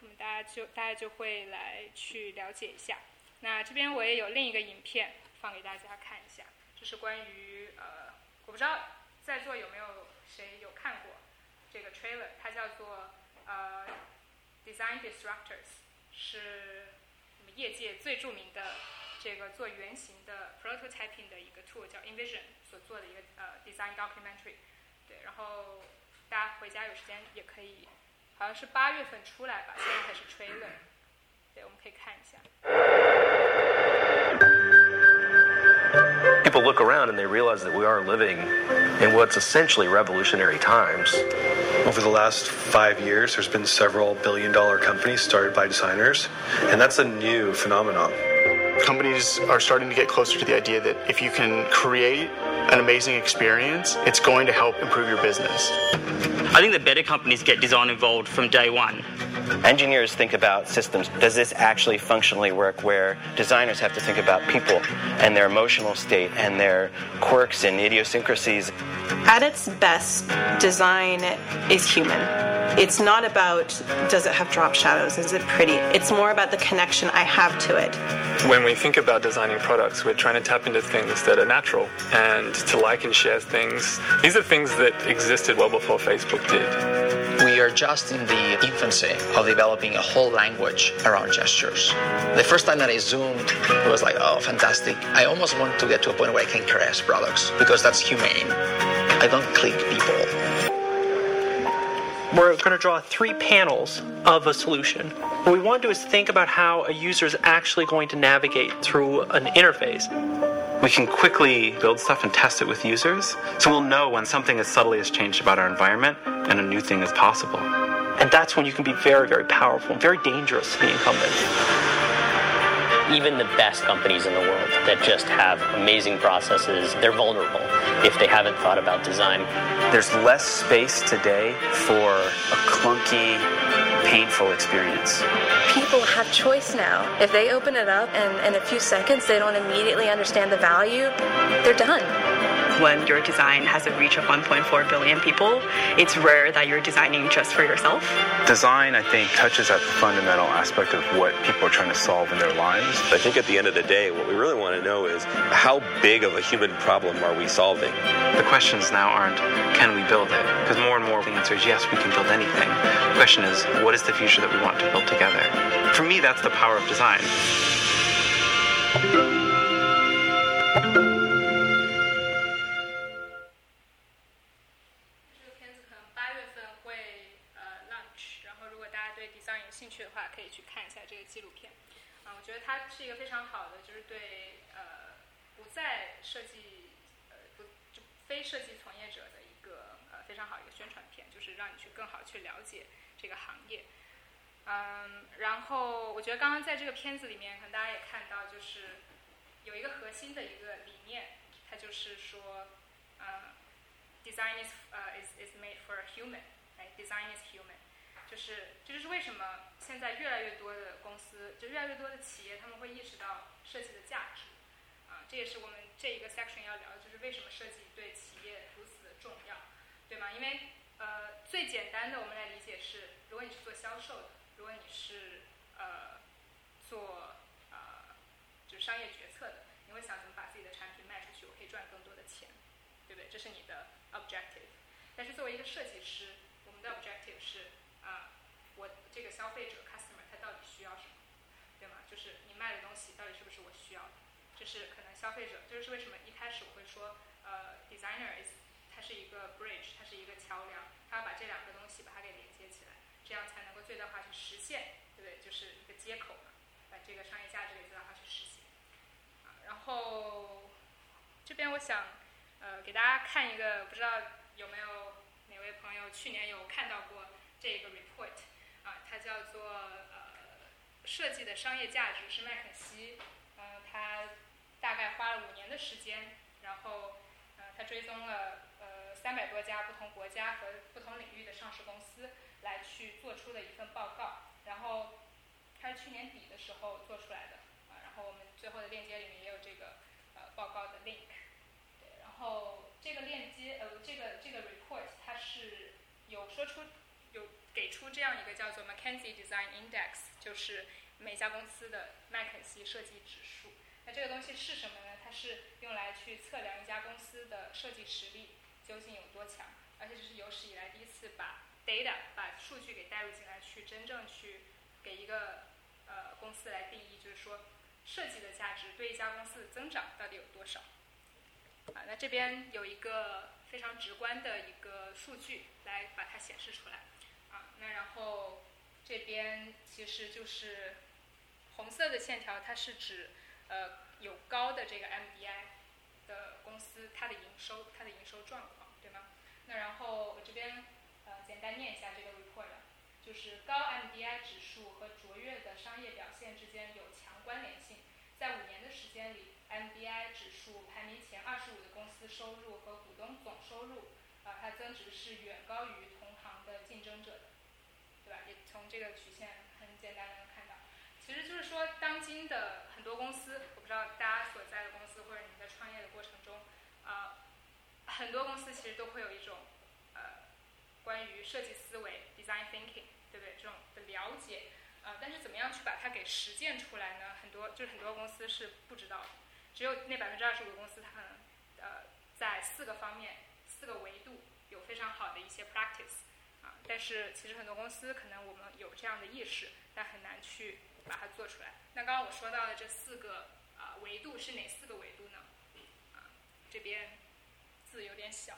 那么大家就大家就会来去了解一下。那这边我也有另一个影片放给大家看一下，这是关于呃，我不知道在座有没有谁有看过这个 trailer，它叫做 呃 Design Disruptors，是我们业界最着名的这个做原型的 prototyping 的一个 tool，叫 Envision 所做的一个呃 design documentary。对，然后大家回家有时间也可以。好像是八月份出来吧，现在还是 trailer。对，我们可以看一下。People look around and they realize that we are living in what's essentially revolutionary times. Over the last five years, there's been several billion dollar companies started by designers, and that's a new phenomenon. Companies are starting to get closer to the idea that if you can create an amazing experience, it's going to help improve your business. I think the better companies get design involved from day one. Engineers think about systems. Does this actually functionally work? Where designers have to think about people and their emotional state and their quirks and idiosyncrasies. At its best, design is human. It's not about does it have drop shadows? Is it pretty? It's more about the connection I have to it. When we think about designing products, we're trying to tap into things that are natural and to like and share things. These are things that existed well before Facebook did. We are just in the infancy of developing a whole language around gestures. The first time that I zoomed, it was like, oh, fantastic. I almost want to get to a point where I can caress products because that's humane. I don't click people we're going to draw three panels of a solution. What we want to do is think about how a user is actually going to navigate through an interface. We can quickly build stuff and test it with users, so we'll know when something as subtly has changed about our environment and a new thing is possible. And that's when you can be very, very powerful, very dangerous to the incumbent even the best companies in the world that just have amazing processes, they're vulnerable if they haven't thought about design. There's less space today for a clunky, painful experience. People have choice now. If they open it up and in a few seconds they don't immediately understand the value, they're done. when your design has a reach of 1.4 billion people, it's rare that you're designing just for yourself. Design, I think, touches at the fundamental aspect of what people are trying to solve in their lives. I think at the end of the day, what we really want to know is how big of a human problem are we solving? The questions now aren't, can we build it? Because more and more the answer is yes, we can build anything. The question is, what is the future that we want to build together? For me, that's the power of design. 了解业。嗯，然后我觉得刚刚在这个片子里面，可能大家也看到，就是有一个核心的一个理念，它就是说，呃，design is 呃、is is made for human，哎，design is human，就是这就是为什么现在越来越多的公司，就越来越多的企业，他们会意识到设计的价值，啊，这也是我们这一个 section 要聊的，就是为什么设计对企业如此的重要，对吗？因为呃，最简单的我们来理解是，如果你是做销售的。如果你是呃做呃就是商业决策的，你会想怎么把自己的产品卖出去，我可以赚更多的钱，对不对？这是你的 objective。但是作为一个设计师，我们的 objective 是啊、我这个消费者 customer 他到底需要什么，对吗？就是你卖的东西到底是不是我需要的？这是可能消费者，这就是为什么一开始我会说呃 designer is 它是一个 bridge，它是一个桥梁，它要把这两个东西把它给连接起来。这样才能够最大化去实现，对不对？就是一个接口嘛，把这个商业价值给最大化去实现。啊，然后这边我想呃给大家看一个，不知道有没有哪位朋友去年有看到过这个 report 啊，它叫做呃设计的商业价值是麦肯锡，嗯、他大概花了五年的时间，然后呃他追踪了三百多家不同国家和不同领域的上市公司。来去做出的一份报告，然后它是去年底的时候做出来的啊，然后我们最后的链接里面也有这个呃报告的 link，对，然后这个链接呃这个这个 report 它是有说出有给出这样一个叫做 McKinsey Design Index，就是每家公司的麦肯锡设计指数。那这个东西是什么呢？它是用来去测量一家公司的设计实力究竟有多强，而且这是有史以来第一次把 data 把数据给带入进来，去真正去给一个呃公司来定义，就是说设计的价值对一家公司的增长到底有多少。啊，那这边有一个非常直观的一个数据来把它显示出来。啊，那然后这边其实就是红色的线条，它是指呃有高的这个 MBI 的公司，它的营收，它的营收状况，对吗？那然后我这边。呃，简单念一下这个 report，就是高 MBI 指数和卓越的商业表现之间有强关联性。在五年的时间里，MBI 指数排名前二十五的公司收入和股东总收入，啊、它增值是远高于同行的竞争者的，对吧？也从这个曲线很简单，其实就是说，当今的很多公司，我不知道大家所在的公司或者你们在创业的过程中，啊、呃，很多公司其实都会有一种。呃关于设计思维 （design thinking），对不对？这种的了解，呃，但是怎么样去把它给实践出来呢？很多就是很多公司是不知道的，只有那百分之二十五的公司，它可能呃在四个方面、四个维度有非常好的一些 practice。但是其实很多公司可能我们有这样的意识，但很难去把它做出来。那刚刚我说到的这四个啊维度是哪四个维度呢？啊，这边字有点小，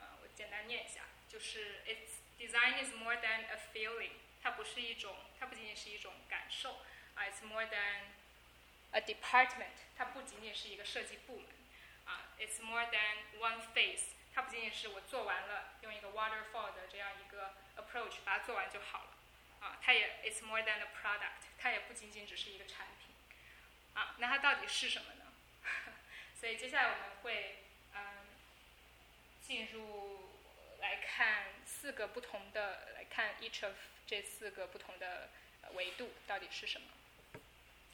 啊，我简单念一下。就是 its design is more than a feeling，它不是一种，它不仅仅是一种感受啊，it's more than a department，它不仅仅是一个设计部门啊，it's more than one phase，它不仅仅是我做完了用一个 waterfall 的这样一个 approach 把它做完就好了啊，它也 it's more than a product，它也不仅仅只是一个产品啊，那它到底是什么呢？所以接下来我们会嗯进入。来看四个不同的，来看 each of 这四个不同的维度到底是什么。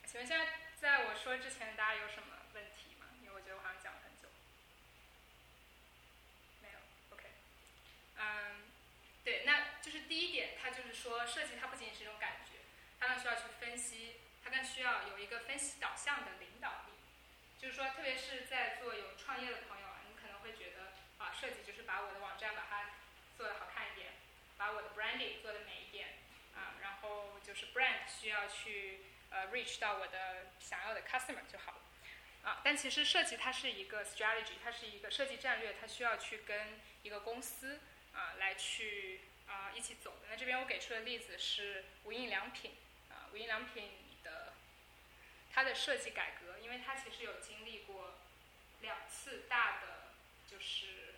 请问现在在我说之前，大家有什么问题吗？因为我觉得我好像讲了很久。嗯，对，那就是第一点，它就是说设计它不仅仅是一种感觉，它更需要去分析，它更需要有一个分析导向的领导力。就是说，特别是在做有创业的朋友啊，你可能会觉得啊，设计就是把我的网站把它做得好看一点，把我的 branding 做得美一点啊，然后就是 brand 需要去呃 reach 到我的想要的 customer 就好了。啊，但其实设计它是一个 strategy，它是一个设计战略，它需要去跟一个公司啊来去啊一起走的。那这边我给出的例子是无印良品啊，无印良品的它的设计改革，因为它其实有经历过两次大的就是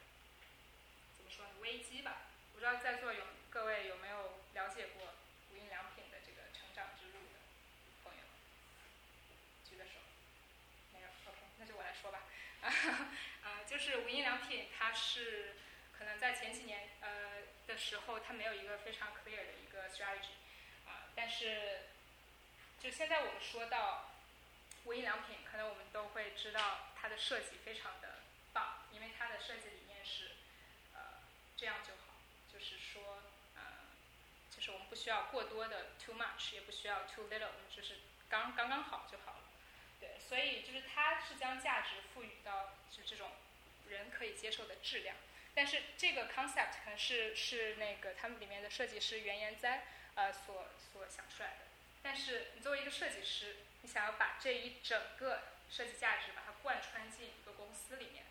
怎么说呢危机吧。不知道在座有各位有没有了解过无印良品的这个成长之路的朋友？举个手。没有，OK，那就我来说吧。啊，就是无印良品，它是在前几年呃的时候，它没有一个非常 clear 的一个 strategy 啊，但是就现在我们说到无印良品，可能我们都会知道它的设计非常的棒，因为它的设计理念是呃这样就好，就是说呃就是我们不需要过多的 too much，也不需要 too little，就是刚刚刚好就好了。对，所以就是它是将价值赋予到就这种人可以接受的质量，但是这个 concept 可能是是那个他们里面的设计师袁岩哉呃所所想出来的，但是你作为一个设计师，你想要把这一整个设计价值把它贯穿进一个公司里面，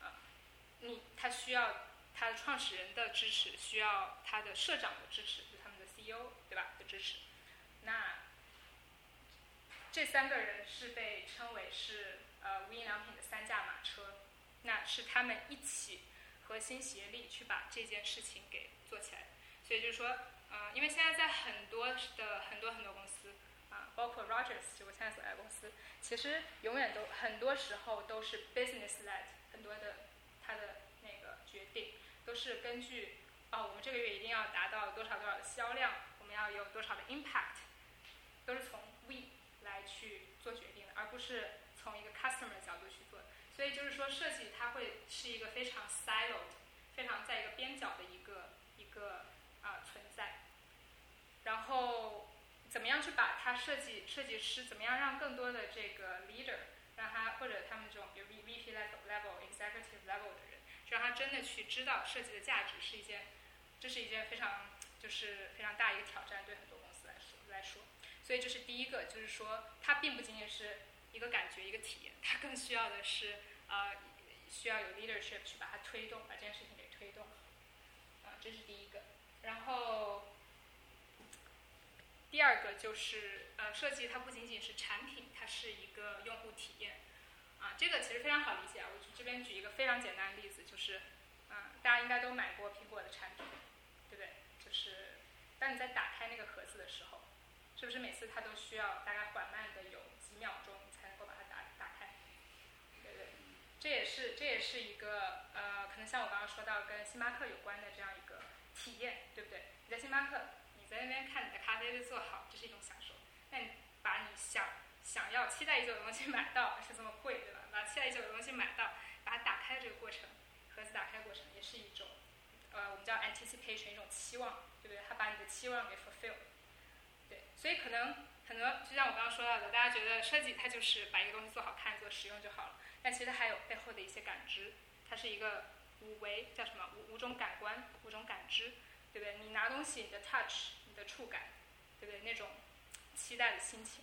啊，你他需要他的创始人的支持，需要他的社长的支持，就他们的 CEO 对吧？的支持，那。这三个人是被称为是呃无印良品的三驾马车，那是他们一起核心协力去把这件事情给做起来。所以就是说，呃，因为现在在很多的很多很多公司啊，包括 Rogers 就我现在所在的公司，其实永远都很多时候都是 business led，很多的它的那个决定都是根据哦，我们这个月一定要达到多少多少的销量，我们要有多少的 impact，都是从 we。来去做决定的，而不是从一个 customer 的角度去。所以就是说，设计它会是一个非常 siloed、非常在一个边角的一个一个啊存在。然后怎么样去把它设计设计师怎么样让更多的这个 leader 让他或者他们这种比如 V V P level level executive level 的人，让他真的去知道设计的价值是一件，这是一件非常就是非常大一个挑战，对很多公司来说来说。所以这是第一个，就是说它并不仅仅是一个感觉、一个体验，它更需要的是呃需要有 leadership 去把它推动，把这件事情给推动。啊，这是第一个。然后第二个就是呃设计它不仅仅是产品，它是一个用户体验。啊，这个其实非常好理解啊。我这边举一个非常简单的例子，就是嗯大家应该都买过苹果的产品，对不对？就是当你在打开那个盒子的时候。是不是每次它都需要大概缓慢的有几秒钟才能够把它打打开？对对，这也是这也是一个呃，可能像我刚刚说到跟星巴克有关的这样一个体验，对不对？你在星巴克，你在那边看你的咖啡被做好，这是一种享受。那你把你想想要期待已久的东西买到，而且这么贵，对吧？把期待已久的东西买到，把它打开的这个过程，盒子打开过程也是一种呃，我们叫 anticipation，一种期望，对不对？它把你的期望给 fulfill 对。所以可能很多，就像我刚刚说到的，大家觉得设计它就是把一个东西做好看、做实用就好了。但其实还有背后的一些感知，它是一个五维，叫什么？五五种感官，五种感知，对不对？你拿东西，你的 touch，你的触感，对不对？那种期待的心情，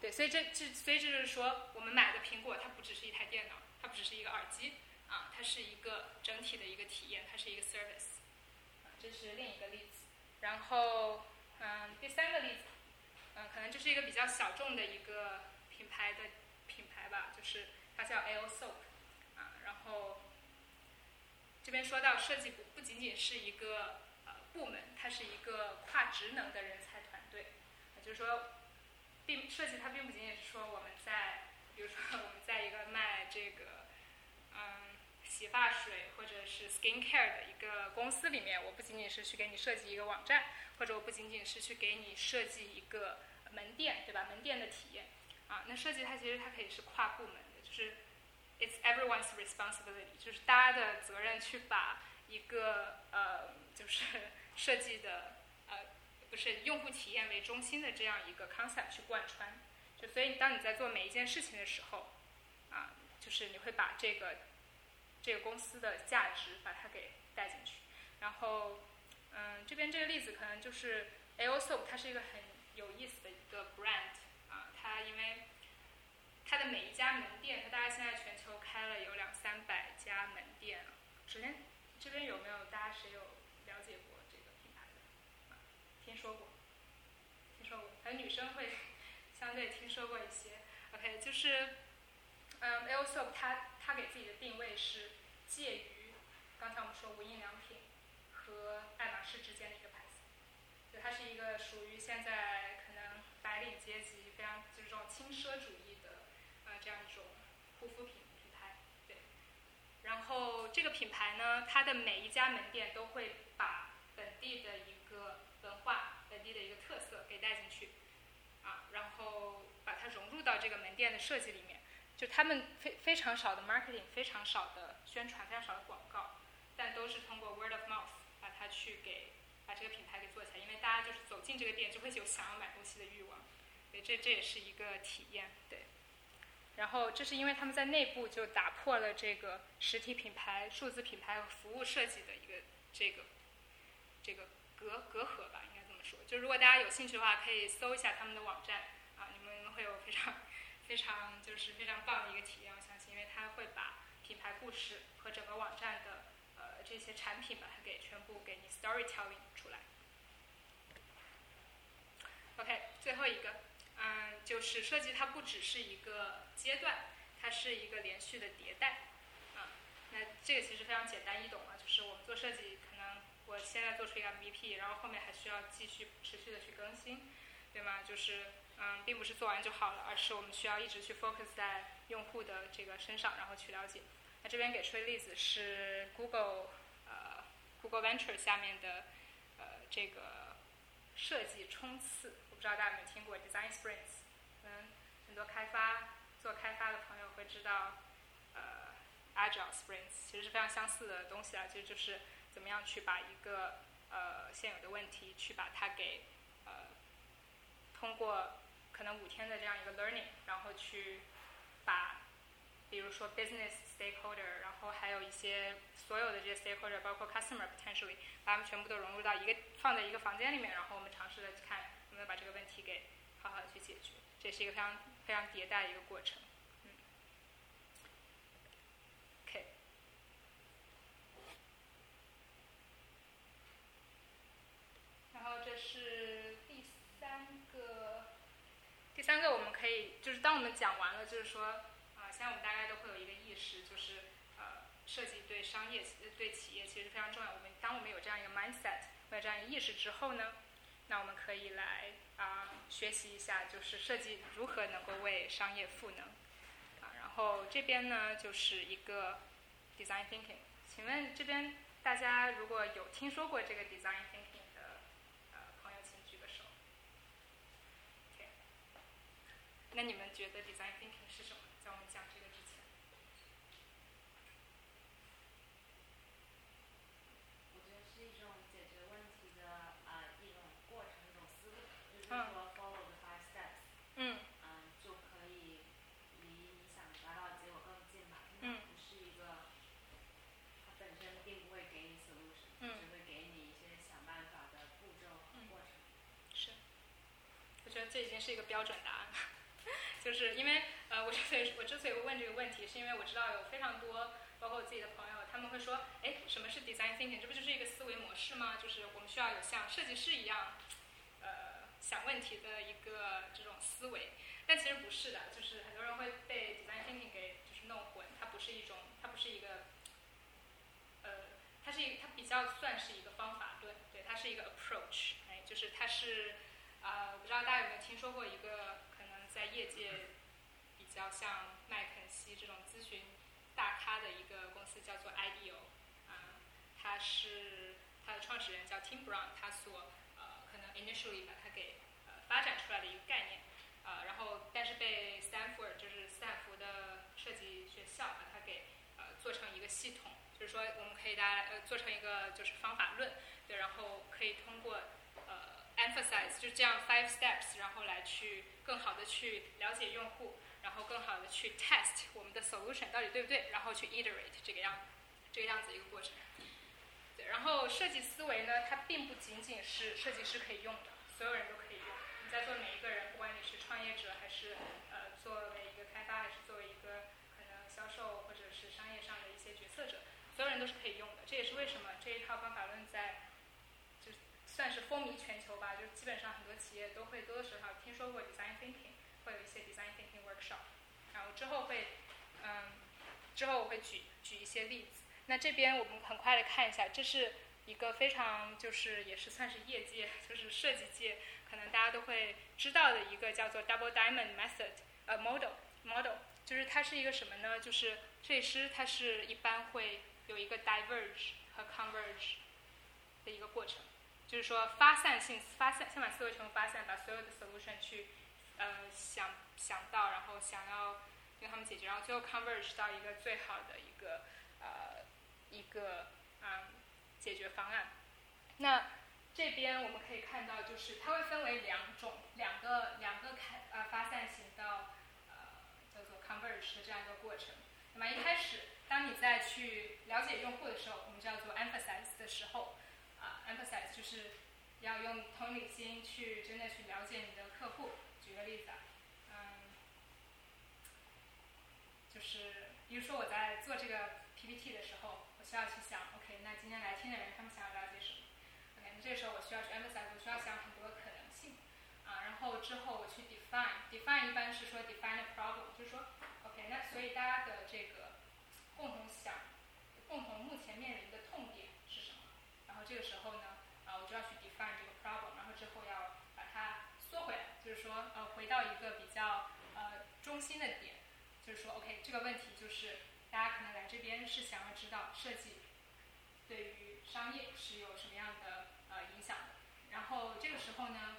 对。所以这这，所以这就是说，我们买的苹果，它不只是一台电脑，它不只是一个耳机，啊，它是一个整体的一个体验，它是一个 service，这是另一个例子。然后。嗯，第三个例子，嗯，可能就是一个比较小众的一个品牌的品牌吧，就是它叫 L Soap，啊，然后这边说到设计不不仅仅是一个呃部门，它是一个跨职能的人才团队，就是说，并设计它并不仅仅是说我们在，比如说我们在一个卖这个，嗯。洗发水或者是 skin care 的一个公司里面，我不仅仅是去给你设计一个网站，或者我不仅仅是去给你设计一个门店，对吧？门店的体验，啊，那设计它其实它可以是跨部门，是 it's everyone's responsibility，就是大家的责任去把一个呃就是设计的呃不是用户体验为中心的这样一个 concept 去贯穿。就所以当你在做每一件事情的时候，啊，就是你会把这个这个公司的价值把它给带进去。然后，嗯，这边这个例子可能就是 AO Soap，它是一个很有意思的一个 brand 啊，它因为它的每一家门店，它大概现在全球开了有两三百家门店。首先，这边有没有大家谁有了解过这个品牌的？听说过，听说过，可能女生会相对听说过一些。OK，就是，嗯，AO Soap 它它给自己的定位是介于刚才我们说无印良品和爱马仕之间的一个牌子，就它是一个属于现在可能白领阶级非常就是这种轻奢主义护肤品品牌，对。然后这个品牌呢，它的每一家门店都会把本地的一个文化、本地的一个特色给带进去，啊，然后把它融入到这个门店的设计里面。就他们非非常少的 marketing，非常少的宣传，非常少的广告，但都是通过 word of mouth 把它去给把这个品牌给做起来，因为大家就是走进这个店就会有想要买东西的欲望，对，这这也是一个体验，对。然后这是因为他们在内部就打破了这个实体品牌、数字品牌和服务设计的一个这个这个隔隔阂吧，应该这么说。就如果大家有兴趣的话，可以搜一下他们的网站啊，你们会有非常非常就是非常棒的一个体验，我相信，因为他会把品牌故事和整个网站的呃这些产品把它给全部给你 storytelling 出来。OK，最后一个，嗯，就是设计它不只是一个阶段，它是一个连续的迭代，啊，那这个其实非常简单易懂啊，就是我们做设计，可能我现在做出一个 MVP，然后后面还需要继续持续的去更新，对吗？就是嗯，并不是做完就好了，而是我们需要一直去 focus 在用户的这个身上，然后去了解。那这边给出的例子是 Google 呃 Google Venture 下面的呃这个设计冲刺，不知道大家有没有听过 Design Sprints，可能很多开发做开发的朋友会知道呃 Agile Sprints，其实是非常相似的东西啊，其实就是怎么样去把一个呃现有的问题去把它给呃通过可能五天的这样一个 learning，然后去把，比如说 business stakeholder，然后还有一些所有的这些 stakeholder，包括 customer potentially，把他们全部都融入到一个放在一个房间里面，然后我们尝试着去看能把这个问题给好好的去解决，这是一个非常非常迭代的一个过程。嗯。然后这是第三个，第三个我们可以就是当我们讲完了，就是说啊、现在我们大家都会有一个意识，就是呃，设计对商业对企业其实非常重要。我们当我们有这样一个 mindset，有这样一个意识之后呢，那我们可以来啊、学习一下，就是设计如何能够为商业赋能啊。然后这边呢就是一个 design thinking，请问这边大家如果有听说过这个 design thinking 的呃朋友，请举个手。OK，那你们觉得 design thinking 是什么？在我们讲这个之前，我觉得是一种解决问题的呃一种过程，一种思路，就是嗯说 follow the five steps，嗯嗯，就可以离你想达到的结果更近吧。嗯不是一个，它本身并不会给你 solution，嗯只会给你一些想办法的步骤和过程。是，我觉得这已经是一个标准答案了。就是因为呃，我之所以我之所以会问这个问题，是因为我知道有非常多，包括我自己的朋友，他们会说，哎，什么是 design thinking？这不就是一个思维模式吗？就是我们需要有像设计师一样，呃，想问题的一个这种思维。但其实不是的，就是很多人会被 design thinking 给就是弄混，它不是一种，它不是一个，呃，它是一它比较算是一个方法论，对，它是一个 approach，哎，就是它是。啊、我不知道大家有没有听说过一个可能在业界比较像麦肯锡这种咨询大咖的一个公司，叫做 IDEO，啊、它是它的创始人叫 Tim Brown，他所呃可能 initially 把它给呃发展出来的一个概念，呃，然后但是被 Stanford 就是斯坦福的设计学校把它给呃做成一个系统，就是说我们可以大家呃做成一个就是方法论，对，然后可以通过 emphasize 就这样 five steps，然后来去更好的去了解用户，然后更好的去 test 我们的 solution 到底对不对，然后去 iterate 这个样这个样子一个过程。对，然后设计思维呢，它并不仅仅是设计师可以用的，所有人都可以用。你在座每一个人，不管你是创业者还是呃作为一个开发，还是作为一个可能销售或者是商业上的一些决策者，所有人都是可以用的。这也是为什么这一套方法论在算是风靡全球吧，就基本上很多企业都会多多少少听说过 design thinking，会有一些 design thinking workshop。然后之后会嗯，之后我会举举一些例子。那这边我们很快的看一下，这是一个非常就是也是算是业界，就是设计界可能大家都会知道的一个叫做 Double Diamond Method，呃 model model，就是它是一个什么呢？就是设计师他是一般会有一个 diverge 和 converge 的一个过程，就是说发散性发散，先把思维全部发散，把所有的 solution 去呃想想到，然后想要跟他们解决，然后最后 converge 到一个最好的一个呃。一个嗯解决方案。那这边我们可以看到，就是它会分为两种，两个两个开呃发散型到呃叫做 converge 的这样一个过程。那么一开始，当你在去了解用户的时候，我们叫做 emphasize 的时候，emphasize 就是要用同理心去真的去了解你的客户。举个例子啊，嗯，就是比如说我在做这个 PPT 的时候。我需要去想，OK，那今天来听的人他们想要了解什么？OK，那这个时候我需要去 emphasize，我需要想很多可能性，啊，然后之后我去 define，define 一般是说 define a problem，就是说，OK，那所以大家的这个共同想，共同目前面临的痛点是什么？然后这个时候呢，啊，我就要去 define 这个 problem，然后之后要把它缩回来，就是说，呃，回到一个比较呃中心的点，就是说，OK，这个问题就是。大家可能来这边是想要知道设计对于商业是有什么样的呃影响的，然后这个时候呢，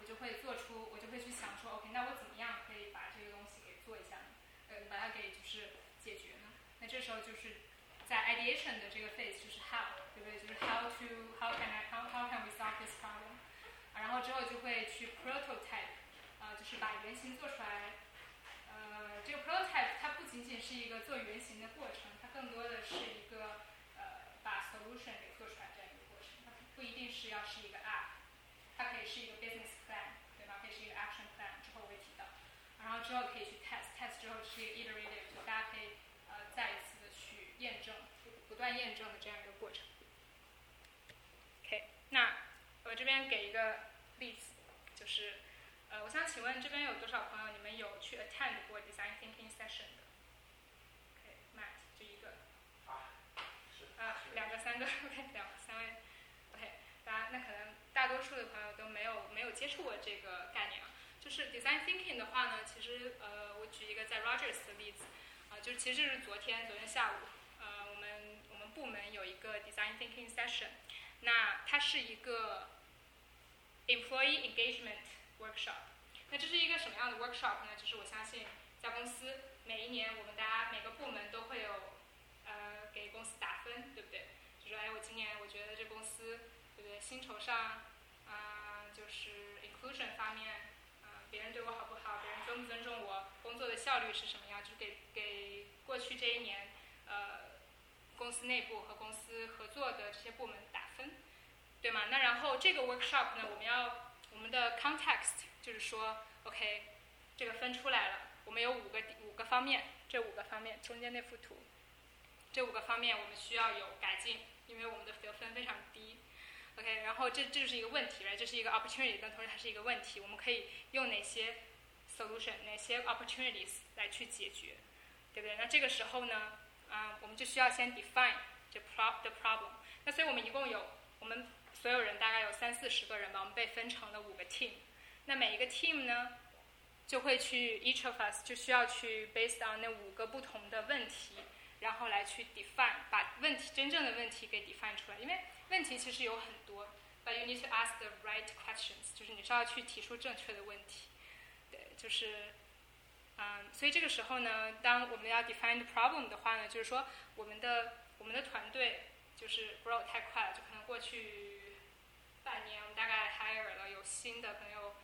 我就会做出，我就会去想说，OK，那我怎么样可以把这个东西给做一下呢？呃，把它给就是解决呢？那这时候就是在 ideation 的这个 phase 就是 how，对不对？就是 how to how can I how how can we solve this problem？然后之后就会去 prototype，是把原型做出来。呃，这个 prototype 它不仅仅是一个做原型的过程，它更多的是一个呃把 solution 给做出来这样一个过程。它不一定是要是一个 app，它可以是一个 business plan，对吧？可以是一个 action plan，之后我会提到。然后之后可以去 test，test 之后是一个 iterative，就大家可以呃再一次的去验证，不断验证的这样一个过程。OK，那我这边给一个例子，就是。呃，我想请问这边有多少朋友，你们有去 attend 过 design thinking session 的？OK，Matt，就一个。啊，是。啊，两个、三个，OK，两三位，OK，大家那可能大多数的朋友都没有没有接触过这个概念啊。就是 design thinking 的话呢，其实呃，我举一个在 Rogers 的例子，啊，就是其实是昨天昨天下午，呃，我们我们部门有一个 design thinking session，那它是一个 employee engagement。workshop，那这是一个什么样的 workshop 呢？就是我相信在公司每一年我们大家每个部门都会有呃给公司打分，对不对？就说哎，我今年我觉得这公司对不对？薪酬上啊，就是 inclusion 方面啊，别人对我好不好？别人尊不尊重我？工作的效率是什么样？就给给过去这一年呃公司内部和公司合作的这些部门打分，对吗？那然后这个 workshop 呢，我们要。我们的 context 就是说，OK，这个分出来了，我们有五个五个方面，这五个方面中间那幅图，这五个方面我们需要有改进，因为我们的得分非常低，OK，然后这这就是一个问题了，这是一个 opportunity，但同时它是一个问题，我们可以用哪些 solution，哪些 opportunities 来去解决，对不对？那这个时候呢，嗯，我们就需要先 define 这 pro the problem，那所以我们一共有我们。所有人大概有三四十个人吧，我们被分成了五个 team。那每一个 team 呢，就会去 each of us 就需要去 based on 那五个不同的问题，然后来去 define 把问题真正的问题给 define 出来。因为问题其实有很多，but you need to ask the right questions，就是你是要去提出正确的问题。对，就是，嗯，所以这个时候呢，当我们要 define the problem 的话呢，就是说我们的。我们的团队就是 grow 太快了，就可能过去半年我们大概 hire 了有新的可能有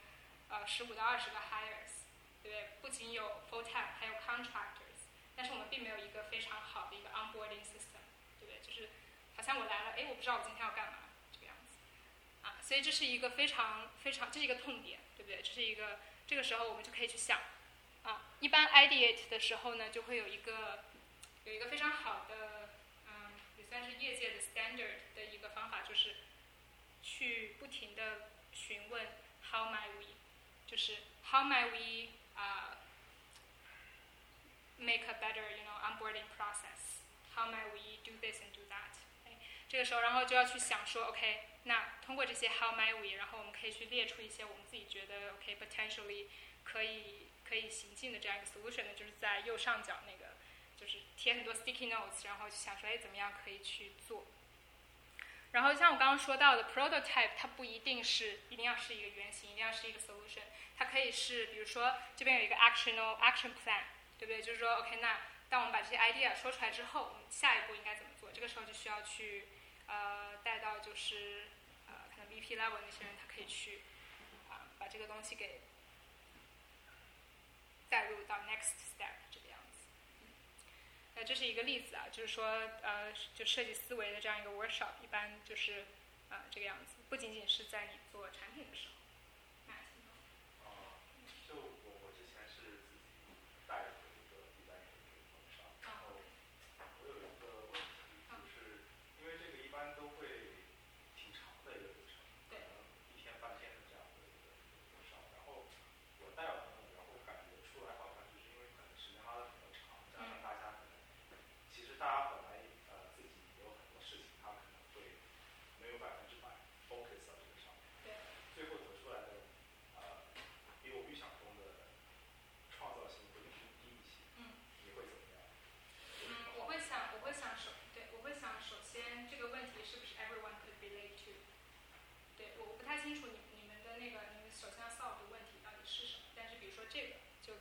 呃十五到二十个 hires，对不对？不仅有 full time，还有 contractors，但是我们并没有一个非常好的一个 onboarding system，对不对？就是好像我来了，哎，我不知道我今天要干嘛这个样子，啊，所以这是一个非常非常这是一个痛点，对不对？这是一个这个时候我们就可以去想，啊，一般 ideate 的时候呢，就会有一个有一个非常好的，嗯，也算是业界的 standard 的一个方法，就是去不停的询问 how might we，就是 how might we 啊、make a better you know onboarding process. How might we do this and do that? 哎这个时候，然后就要去想说，OK，那通过这些 How might we，然后我们可以去列出一些我们自己觉得 OK potentially 可以可以行进的这样一个 solution 呢，就是在右上角那个，就是贴很多 sticky notes，然后去想说，哎，怎么样可以去做。 然后像我刚刚说到的 prototype，它不一定是一定要是一个原型，一定要是一个 solution，它可以是比如说这边有一个 actional action plan，对不对？就是说 OK，那当我们把这些 idea 说出来之后，我们下一步应该怎么做？这个时候就需要去呃带到就是呃可能 VP level 那些人，他可以去啊、把这个东西给带入到 next step。那，这是一个例子啊，就是说，呃，就设计思维的这样一个 workshop，一般就是，呃，这个样子，不仅仅是在你做产品的时候。就我我之前是自己带了一个 design 的一个 workshop，然后我有一个问题，就是因为这个一般都会挺长的一个流程，可能一天半天的这样的一个 workshop，然后我带完了，然后感觉出来好像就是因为可能时间拉的比较长，加上大家可能其实大家本来呃自己有很多事情，他可能会没有百分之百 focus 到这个上面，最后得出来的呃比我预想中的创造性会更低一些。嗯，你会怎么样？嗯，我会想，我会想首，对，我会想，首先这个问题是不是 everyone could relate to？对，我不太清楚你你们的那个你们首先要 solve 的问题到底是什么，但是比如说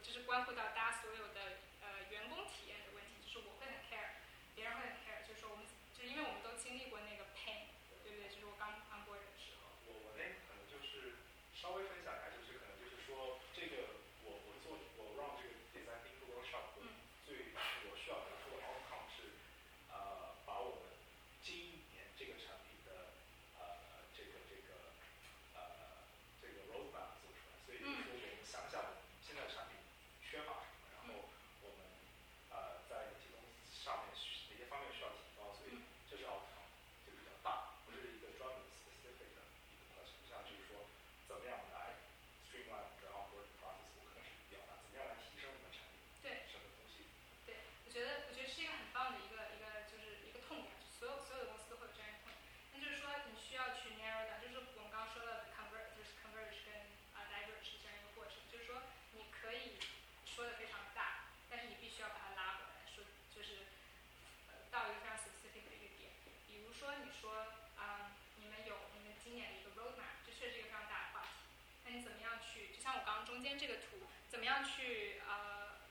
就是关乎到大家所有的呃员工体验的问题，就是我会很 care，别人会很 care，就是说我们，就是因为我们都经历过那个 pain，对不对？就是我刚 on board 的时候。我我那个可能就是稍微分享一下，就是可能就是说这个我我做我让这个 design thinking workshop 最我需要得出的 outcome 是呃把我们今年这个产品的呃这个这个呃这个 roadmap 做出来，所以就是说我们想想我们现在产品缺乏什么，然后我们呃在哪些东西上面需哪些方面需要提高，所以这是 outcome 就比较大，不是一个专门 specific 的一个 question，像就是说怎么样来 streamline 的 onboarding process，我可能是表达怎么样来提升我们产品对什么东西。对，我觉得我觉得是一个很棒的一个一个就是一个痛点，所有所有的公司都会有这样一个痛点。那就是说你需要去 narrow down，就是我们刚刚说到的 convert，就是 converge 跟啊、diverge 这样一个过程，就是说你可以说的非常大，但是你必须要把它拉回来，说就是呃到一个非常 specific 的一个点。比如说你说啊、你们有你们今年的一个 roadmap，这确实是一个非常大的话题。那你怎么样去，就像我刚刚中间这个图，怎么样去呃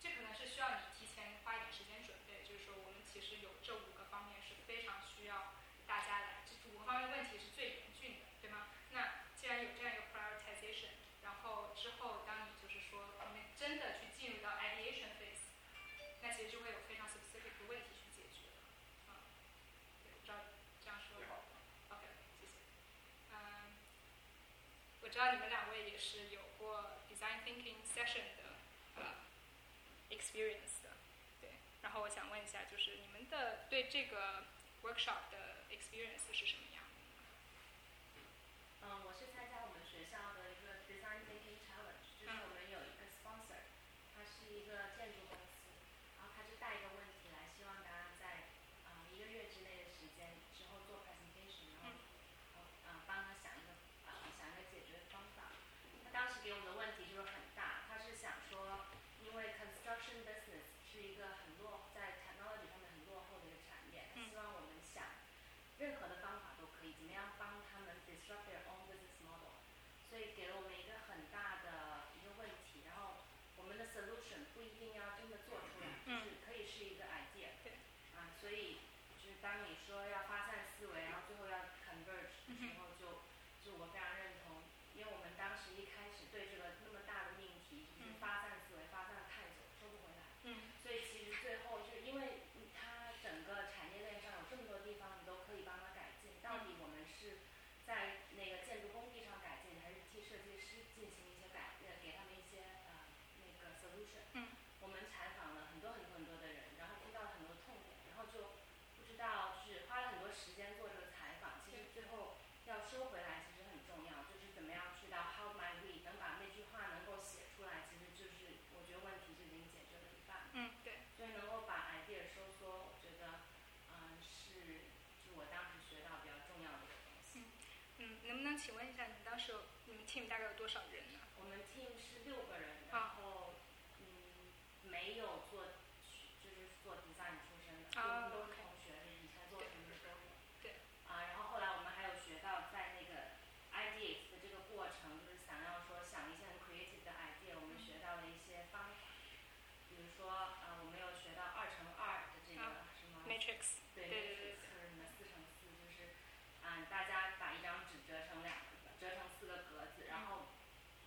这可能是需要你提前花一点时间准备，就是说我们其实有这五个方面是非常需要大家来，这五个方面问题是最严峻的，对吗？那既然有这样一个 prioritization，然后之后当你就是说我们真的去进入到 ideation phase，那其实就会有非常 specific 的问题去解决了，啊、对，不知道这样说 OK，谢谢。嗯，我知道你们两位也是有过 design thinking session 的呃 experience 的，对。然后我想问一下，就是你们的对这个 workshop 的 experience 是什么的？嗯，我是参加我们学校的一个 Design Thinking Challenge，就是我们有一个 sponsor，它是一个建筑公司，然后他就带一个问题来，希望大家在啊、一个月之内的时间之后做 presentation，然后呃啊帮他想一个啊、想一个解决方法。他当时给我们的问题就是很大，他是想说，因为 construction business 是一个很落在 technology 上面很落后的一个产业，他希望我们想任何的方法都可以，怎么样帮他们 disrupt their own business model。所以给了我们一个很大的一个问题，然后我们的 solution 不一定要真的做出来，就是可以是一个 idea。对。啊，所所以就是当你说要发散思维，然后最后要 converge 的时候就，就我非常认同，因为我们当时一开始对这个那么大的命题，就是发散思维，发散太久收不回来，嗯，所以其实最后就是因为它整个产业链上有这么多地方你都可以帮它改进，到底我们是在那个建筑工地上改进，还是替设计师进行一些改，呃，给他们一些呃那个 solution。嗯，我们采访了很多很多很多的人，然后听到了很多痛点，然后就不知道就是花了很多时间做这个采访，其实最后要收回来其实很重要，就是怎么样去到 how might we 能把那句话能够写出来，其实就是我觉得问题就已经解决了一半。嗯，对。所以能够把 idea 收缩，我觉得嗯是是我当时学到比较重要的一个东西。嗯，能不能请问一下，你们当时你们 team 大概有多少人呢？我们 team 是六个人，然后嗯没有做就是做 design 出身的，啊都是同学，以前做什么的都有。对。啊，然后后来我们还有学到在那个 ideas 的这个过程，就是想要说想一些很 creative 的 idea，我们学到了一些方法，比如说呃我们有学到二乘二的这个什么 matrix，对对对对么四乘四，就是嗯大家把一张纸折成两折成四个格子，然后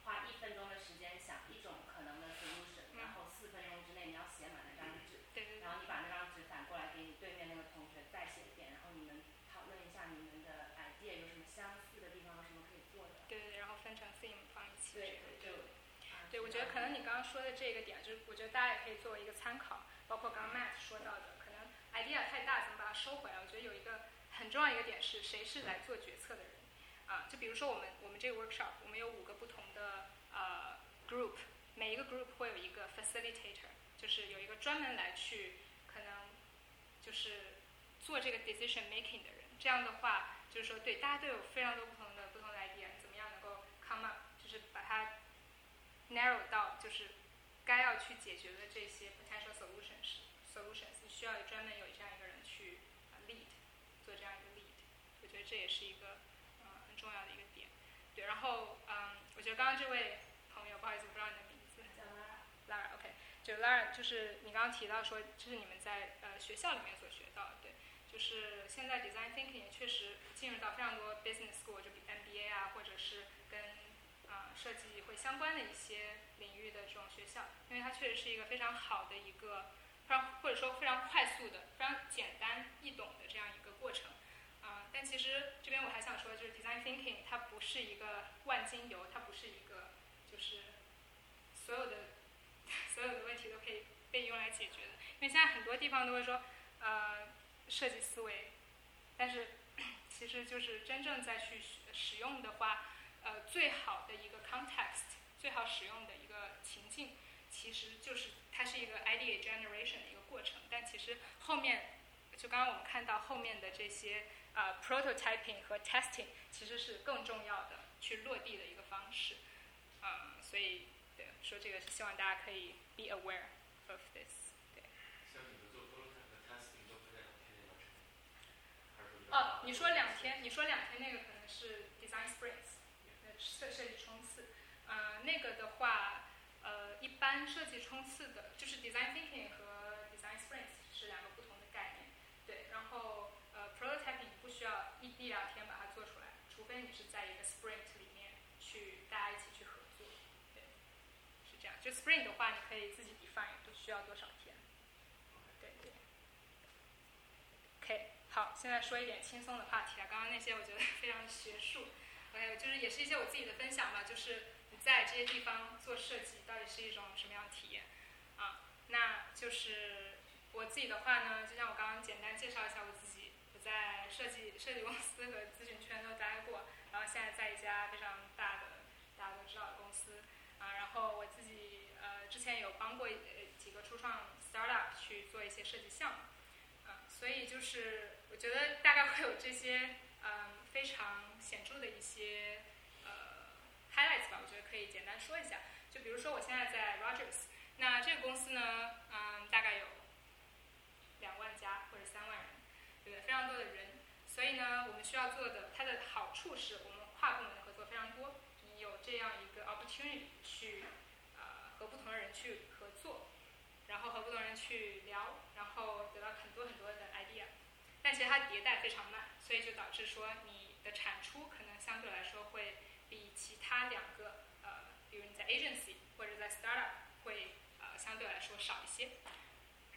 花一分钟的时间想一种可能的 solution，然后四分钟之内你要写满那张纸，对对然后你把那张纸反过来给你对面那个同学再写一遍，然后你们讨论一下你们的 idea 有什么相似的地方，有什么可以做的。对对对，然后分成对对。对，我觉得可能你刚刚说的这个点，就是我觉得大家也可以作为一个参考，包括刚刚 Matt 说到的，可能 idea 太大，怎么把它收回来？我觉得有一个很重要一个点是，谁是来做决策的人？啊，就比如说我们我们这个 workshop，我们有五个不同的呃 group，每一个 group 会有一个 facilitator，就是有一个专门来去可能就是做这个 decision making 的人。这样的话，就是说对大家都有非常多不同的不同的 idea，怎么样能够 come up，它 narrow 到就是该要去解决的这些 potential solutions solutions，你需要专门有这样一个人去 lead 做这样一个 lead，我觉得这也是一个嗯很重要的一个点。对，然后嗯，我觉得刚刚这位朋友，不好意思，我不知道你的名字。叫 Lara。Lara，OK，、就 Lara 就是你刚刚提到说，这是你们在呃学校里面所学到的，对，就是现在 design thinking 也确实进入到非常多 business school，就比 MBA 啊，或者是跟设计会相关的一些领域的这种学校，因为它确实是一个非常好的一个，非常或者说非常快速的、非常简单易懂的这样一个过程。啊、但其实这边我还想说，就是 design thinking 它不是一个万金油，它不是一个就是所有的所有的问题都可以被用来解决的。因为现在很多地方都会说，呃，设计思维，但是 其实就是真正在去使用的话，呃，最好的一个 context，最好使用的一个情境，其实就是它是一个 idea generation 的一个过程。但其实后面，就刚刚我们看到后面的这些呃 prototyping 和 testing，其实是更重要的去落地的一个方式。嗯，所以对说这个是希望大家可以 be aware of this。对。像你们做 prototype 和 testing 都会在两天内完成，还是哦，你说两天，你说两天那个可能是 design sprints，呃设设计冲刺。呃，那个的话，呃，一般设计冲刺的，就是 design thinking 和 design sprints 是两个不同的概念。对，然后呃 prototyping 不需要一一两天把它做出来，除非你是在一个 sprint 里面去大家一起去合作。对，是这样。就 sprint 的话，你可以自己 define 都需要多少天。对对。OK，好，现在说一点轻松的话题啊。刚刚那些我觉得非常学术，OK，就是也是一些我自己的分享吧。就是你在这些地方做设计，到底是一种什么样的体验啊？那就是我自己的话呢，就像我刚刚简单介绍一下我自己，我在设计设计公司和咨询圈都待过，然后现在在一家非常大的大家都知道的公司啊。然后我自己呃之前有帮过几个初创 startup 去做一些设计项目。嗯，所以就是我觉得大概会有这些嗯非常显著的一些呃 highlights 吧，我觉得可以简单说一下。就比如说我现在在 Rogers，那这个公司呢，嗯，大概有两万家或者三万人，对不对？非常多的人，所以呢，我们需要做的，它的好处是我们跨部门的合作非常多，你有这样一个 opportunity 去呃和不同的人去合作。然后和不同人去聊，然后得到很多很多的 idea，但其实它迭代非常慢，所以就导致说你的产出可能相对来说会比其他两个呃，比如你在 agency 或者在 startup 会呃相对来说少一些。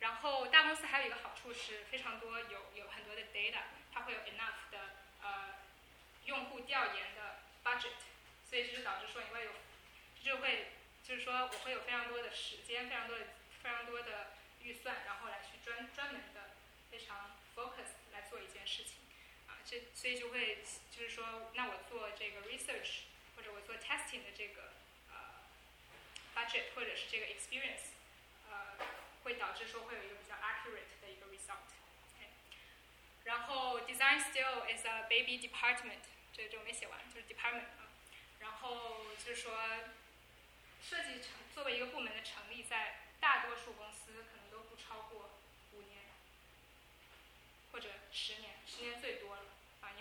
然后大公司还有一个好处是非常多有有很多的 data，它会有 enough 的呃用户调研的 budget，所以这就导致说你会有，这就会就是说我会有非常多的时间，非常多的非常多的预算，然后来去专专门的非常 focus 来做一件事情，这所以就会就是说，那我做这个 research 或者我做 testing 的这个呃 budget 或者是这个 experience，呃，会导致说会有一个比较 accurate 的一个 result。然后 design still is a baby department，这就没写完，就是 department 啊。然后就是说，设计成作为一个部门的成立，在大多数公司可能都不超过五年，或者十年，十年最多了，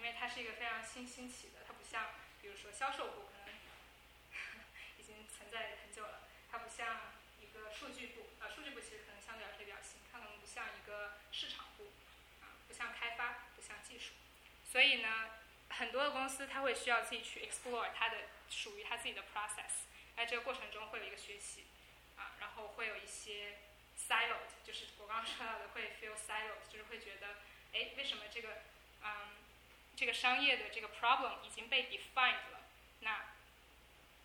因为它是一个非常新兴起的，它不像比如说销售部可能 已经存在很久了，它不像一个数据部，呃，数据部其实可能相对来说比较新，它可能不像一个市场部，啊，不像开发，不像技术，所以呢，很多的公司它会需要自己去 explore 它的属于它自己的 process，在这个过程中会有一个学习，啊，然后会有一些 siloed，就是我刚刚说到的会 feel siloed，就是会觉得，哎，为什么这个，嗯，这个商业的这个 problem 已经被 defined 了，那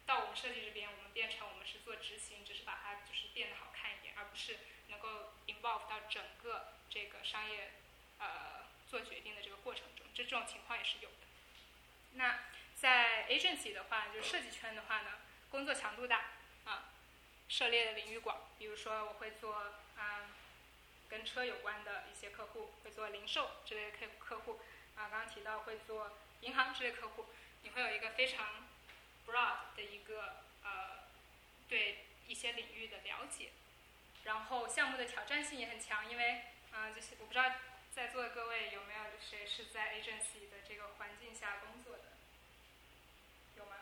到我们设计这边，我们变成我们是做执行，只是把它就是变得好看一点，而不是能够 involve 到整个这个商业呃做决定的这个过程中，这这种情况也是有的。那在 agency 的话，就设计圈的话呢，工作强度大啊，涉猎的领域广，比如说我会做嗯跟车有关的一些客户，会做零售之类的客客户啊，刚刚提到会做银行之类客户，你会有一个非常 broad 的一个呃对一些领域的了解，然后项目的挑战性也很强，因为啊、就是我不知道在座的各位有没有谁是在 agency 的这个环境下工作的，有吗？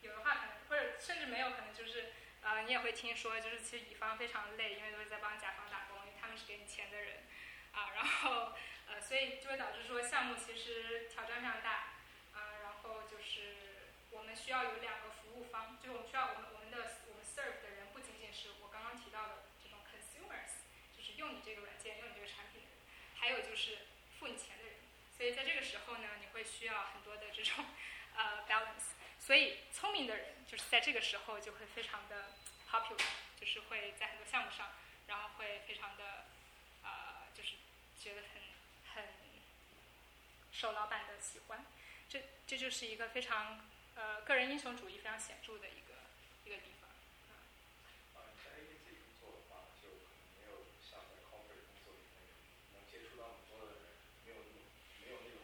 有的话可能或者甚至没有，可能就是呃你也会听说，就是其实乙方非常累，因为都是在帮甲方打工，因为他们是给你钱的人啊，然后呃所以就会导致说项目其实挑战非常大啊，然后就是。我们需要有两个服务方，就是我们需要我们我们的我们 serve 的人不仅仅是我刚刚提到的这种 consumers，就是用你这个软件、用你这个产品的人，还有就是付你钱的人。所以在这个时候呢，你会需要很多的这种呃 balance。所以聪明的人就是在这个时候就会非常的 popular，就是会在很多项目上，然后会非常的呃，就是觉得很受老板的喜欢。这这就是一个非常。呃，个人英雄主义非常显著的一个一个地方。啊，在 agency 工作的话，就可能没有像在 corporate 工作里面能接触到很多的人，没有那种没有那种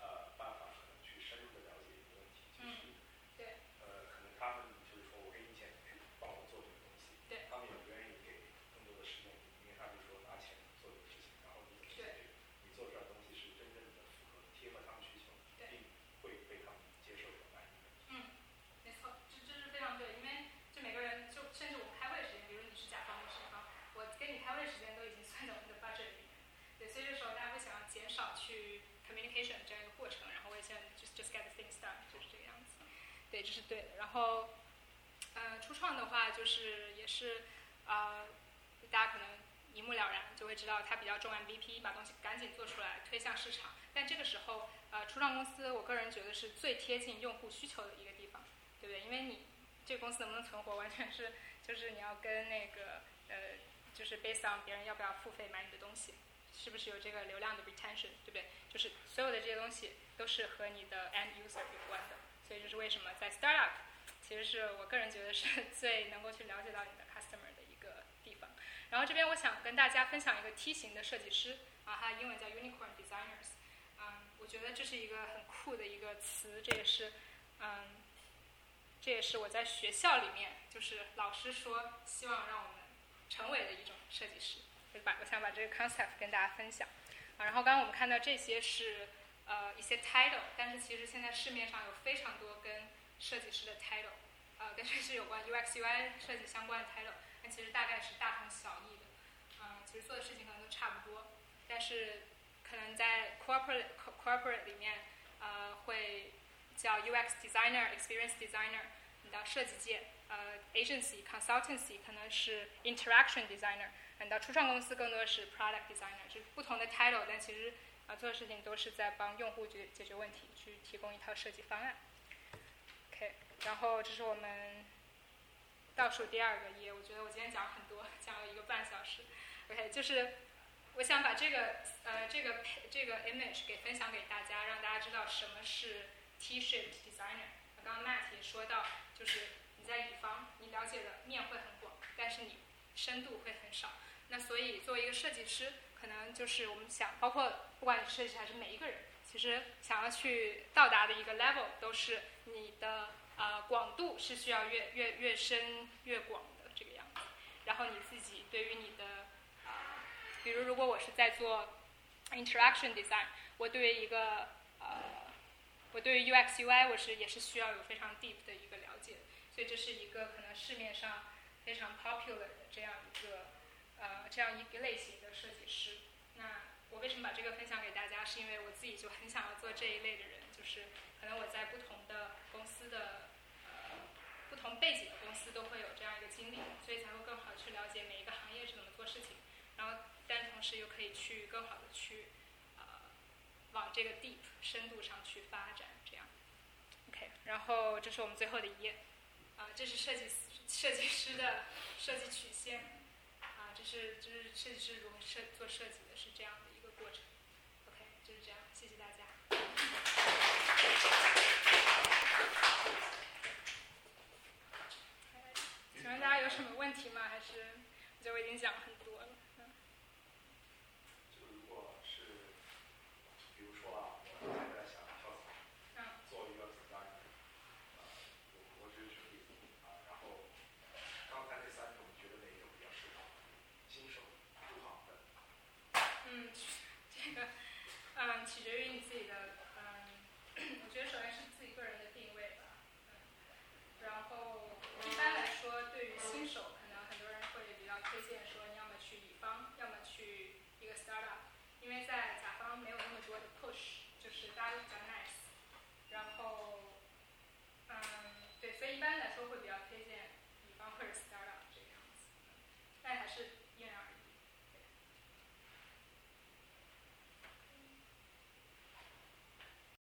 呃办法可能去深入的了解一个问题。就是、嗯、对。呃，可能他们就是说我给你钱，你去帮我做这个东西。对。他们也不愿意给更多的时间，因为他们说拿钱做这个事情，然后你怎么解决？你做出来的东西是真正的符合贴合他们需求，并会被他们接受的。嗯，没错，这这是非常对，因为就每个人就甚至我们开会的时间，比如你是甲方，我是乙方，我跟你开会的时间都已经算在我们的 budget 里面。对，所以这时候大家会想要减少去 communication 这样一个过程，然后我也想 just just get the things done，就是这个样子。对，这是对的。然后，呃，初创的话就是也是呃，大家可能一目了然，就会知道它比较重 MVP，把东西赶紧做出来推向市场。但这个时候，呃，初创公司，我个人觉得是最贴近用户需求的一个地方，对不对？因为你这个公司能不能存活，完全是就是你要跟那个呃，就是 based on 别人要不要付费买你的东西，是不是有这个流量的 retention，对不对？就是所有的这些东西都是和你的 end user 有关的，所以这是为什么在 startup，其实是我个人觉得是 最能够去了解到你的 customer 的一个地方。然后这边我想跟大家分享一个梯形的设计师啊，它英文叫 unicorn designers。嗯，我觉得这是一个很酷的一个词，这也是，嗯，这也是我在学校里面，就是老师说希望让我们成为的一种设计师，就把我想把这个 concept 跟大家分享。啊，然后刚刚我们看到这些是呃一些 title，但是其实现在市面上有非常多跟设计师的 title，呃，跟设计有关 UX UI 设计相关的 title，但其实大概是大同小异的。嗯，其实做的事情可能都差不多，但是。可能在 corporate corporate 里面，呃，会叫 UX designer、experience designer。你到设计界，呃，agency、consultancy 可能是 interaction designer。你到初创公司更多是 product designer，就是不同的 title，但其实啊做的事情都是在帮用户解解决问题，去提供一套设计方案。OK，然后这是我们倒数第二个页，我觉得我今天讲了很多，讲了一个半小时。OK，就是我想把这个呃这个这个 image 给分享给大家，让大家知道什么是 T-shaped designer。刚刚 Matt 也说到，就是你在乙方，你了解的面会很广，但是你深度会很少。那所以作为一个设计师，可能就是我们想，包括不管你设计还是每一个人，其实想要去到达的一个 level，都是你的呃广度是需要越越越深越广的这个样子。然后你自己对于你的啊，比如如果我是在做 interaction design，我对于一个呃。我对于 UX UI 我是也是需要有非常 deep 的一个了解，所以这是一个可能市面上非常 popular 的这样一个呃这样一个类型的设计师。那我为什么把这个分享给大家？是因为我自己就很想要做这一类的人，就是可能我在不同的公司的呃不同背景的公司都会有这样一个经历，所以才会更好去了解每一个行业是怎么做事情，然后但同时又可以去更好的去呃。往这个 deep 深度上去发展，这样，OK。然后这是我们最后的一页，啊，这是设计师设计师的设计曲线，是就是设计师如何设做设计的，是这样的一个过程，OK，就是这样，谢谢大家。请问大家有什么问题吗？还是我觉得我已经讲了多了。取决于你自己的，嗯，我觉得首先是自己个人的定位吧，嗯，然后一般来说，对于新手，可能很多人会比较推荐说，你要么去乙方，要么去一个 startup，因为在